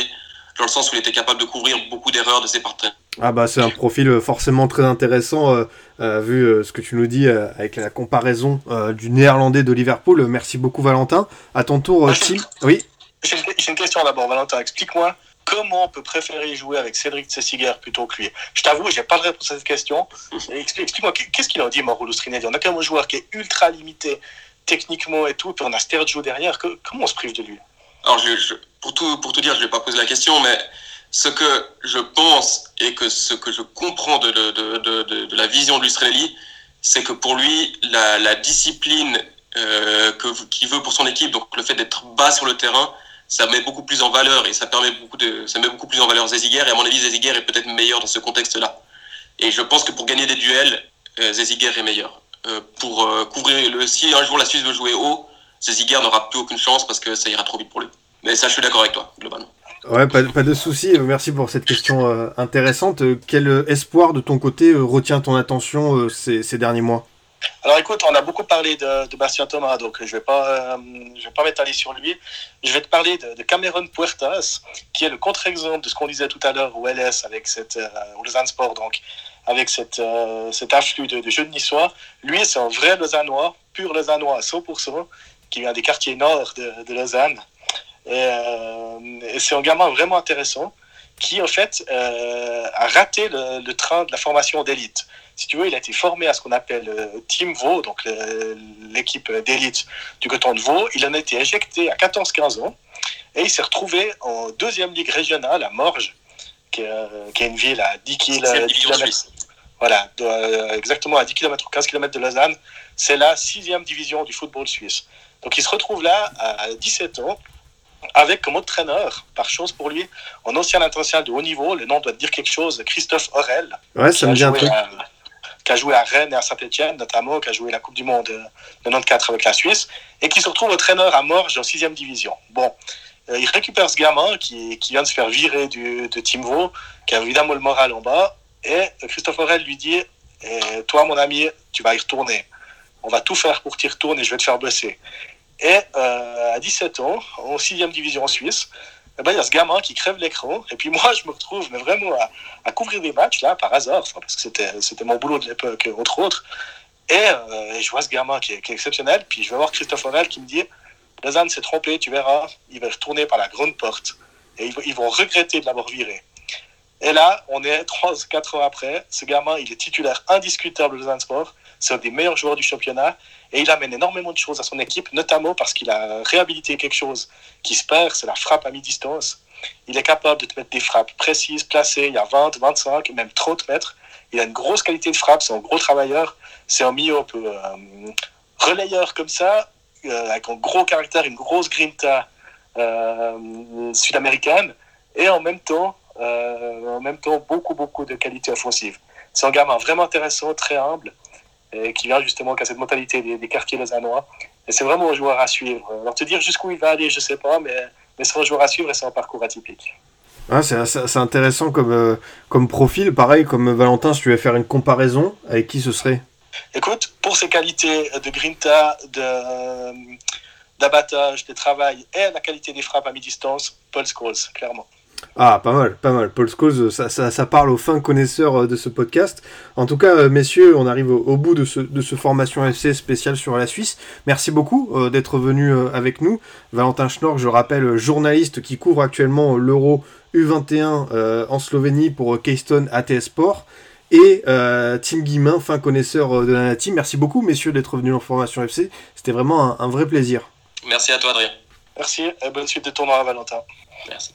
dans le sens où il était capable de couvrir beaucoup d'erreurs de ses partenaires. Ah bah c'est un profil forcément très intéressant euh, euh, vu euh, ce que tu nous dis euh, avec la comparaison euh, du néerlandais de Liverpool. Merci beaucoup Valentin. À ton tour, ah, Tim. Oui. J'ai une, une, question d'abord, Valentin. Explique-moi comment on peut préférer jouer avec Cédric Tessiguer plutôt que lui Je t'avoue, j'ai pas de réponse à cette question. Explique-moi, qu'est-ce qu'il en dit, Mauro Lustrinelli? On a quand même un joueur qui est ultra limité techniquement et tout, puis on a Stergio derrière. Que, comment on se prive de lui? Alors, je, je, pour, tout, pour tout dire, je vais pas poser la question, mais ce que je pense et que ce que je comprends de, de, de, de, de la vision de Lustrinelli, c'est que pour lui, la, la discipline euh, qu'il veut pour son équipe, donc le fait d'être bas sur le terrain, ça met beaucoup plus en valeur et ça permet beaucoup de, ça met beaucoup plus en valeur Zeziguer. Et à mon avis, Zeziguer est peut-être meilleur dans ce contexte-là. Et je pense que pour gagner des duels, euh, Zeziguer est meilleur. pour couvrir le. Si un jour la Suisse veut jouer haut, Ziger n'aura plus aucune chance parce que ça ira trop vite pour lui. Mais ça, je suis d'accord avec toi, globalement. Ouais, pas, de souci. Merci pour cette question intéressante. Quel espoir de ton côté retient ton attention ces derniers mois? Alors écoute, on a beaucoup parlé de, Bastien Thomas, donc je ne vais pas, euh, pas m'étaler sur lui. Je vais te parler de, Cameron Puertas, qui est le contre-exemple de ce qu'on disait tout à l'heure au LS avec cette, euh, au Lausanne Sport, donc avec cette, euh, cet afflux de, de jeunes niçois. Lui, c'est un vrai Lausannois, pur Lausannois à 100%, qui vient des quartiers nord de, Lausanne. Et, et c'est un gamin vraiment intéressant qui, en fait, a raté le train de la formation d'élite si tu veux, il a été formé à ce qu'on appelle euh, Team Vaud, donc l'équipe d'élite du coton de Vaud. Il en a été éjecté à 14-15 ans et il s'est retrouvé en deuxième ligue régionale à Morges, qui est, une ville à 10 km. Voilà, euh, exactement à 10 km ou 15 km de Lausanne. C'est la sixième division du football suisse. Donc il se retrouve là à 17 ans avec comme entraîneur, par chose pour lui, un ancien international de haut niveau, le nom doit dire quelque chose, Christophe Aurel. Ouais, ça me vient un truc qui a joué à Rennes et à Saint-Etienne, notamment, qui a joué la Coupe du Monde de 94 avec la Suisse, et qui se retrouve entraîneur à Morges en 6 division. Bon, euh, il récupère ce gamin qui, vient de se faire virer du, de Team qui a évidemment le moral en bas, et Christophe Aurel lui dit eh, Toi, mon ami, tu vas y retourner. On va tout faire pour t'y retourner, je vais te faire bosser. Et euh, à 17 ans, en 6 division en Suisse, eh ben, il y a ce gamin qui crève l'écran. Et puis moi, je me retrouve mais vraiment à, couvrir des matchs, là, par hasard, parce que c'était mon boulot de l'époque, entre autres. Euh, et, je vois ce gamin qui est, exceptionnel. Puis je vais voir Christophe Ronel qui me dit Lausanne s'est trompé, tu verras, il va retourner par la grande porte. Et ils, vont regretter de l'avoir viré. Et là, on est 3-4 ans après. Ce gamin, il est titulaire indiscutable de Lausanne Sport. C'est un des meilleurs joueurs du championnat. Et il amène énormément de choses à son équipe, notamment parce qu'il a réhabilité quelque chose qui se perd, c'est la frappe à mi-distance. Il est capable de te mettre des frappes précises, placées, il y a 20, 25, même 30 mètres. Il a une grosse qualité de frappe, c'est un gros travailleur. C'est un milieu un euh, relayeur comme ça, euh, avec un gros caractère, une grosse grinta euh, sud-américaine. Et en même temps, en même temps, beaucoup, beaucoup de qualité offensive. C'est un gamin vraiment intéressant, très humble qui vient justement qu'à cette mentalité des, quartiers lausannois. Et c'est vraiment un joueur à suivre. Alors te dire jusqu'où il va aller, je ne sais pas, mais, mais c'est un joueur à suivre et c'est un parcours atypique. Ah, c'est intéressant comme, euh, comme profil. Pareil, comme Valentin, si tu veux faire une comparaison, avec qui ce serait? Écoute, pour ses qualités de grinta, d'abattage, de, travail et la qualité des frappes à mi-distance, Paul Scholes, clairement. Ah, pas mal, pas mal. Paul Scholes, ça, ça, parle aux fins connaisseurs euh, de ce podcast. En tout cas, euh, messieurs, on arrive au, bout de ce, de ce formation FC spécial sur la Suisse. Merci beaucoup euh, d'être venu avec nous. Valentin Schnorr, je rappelle, journaliste qui couvre actuellement l'Euro U21 en Slovénie pour Keystone ATS Sport. Et Tim Guimain, fin connaisseur de la team. Merci beaucoup, messieurs, d'être venus en formation FC. C'était vraiment un, un vrai plaisir. Merci à toi, Adrien. Merci et bonne suite de tournoi, Valentin. Merci.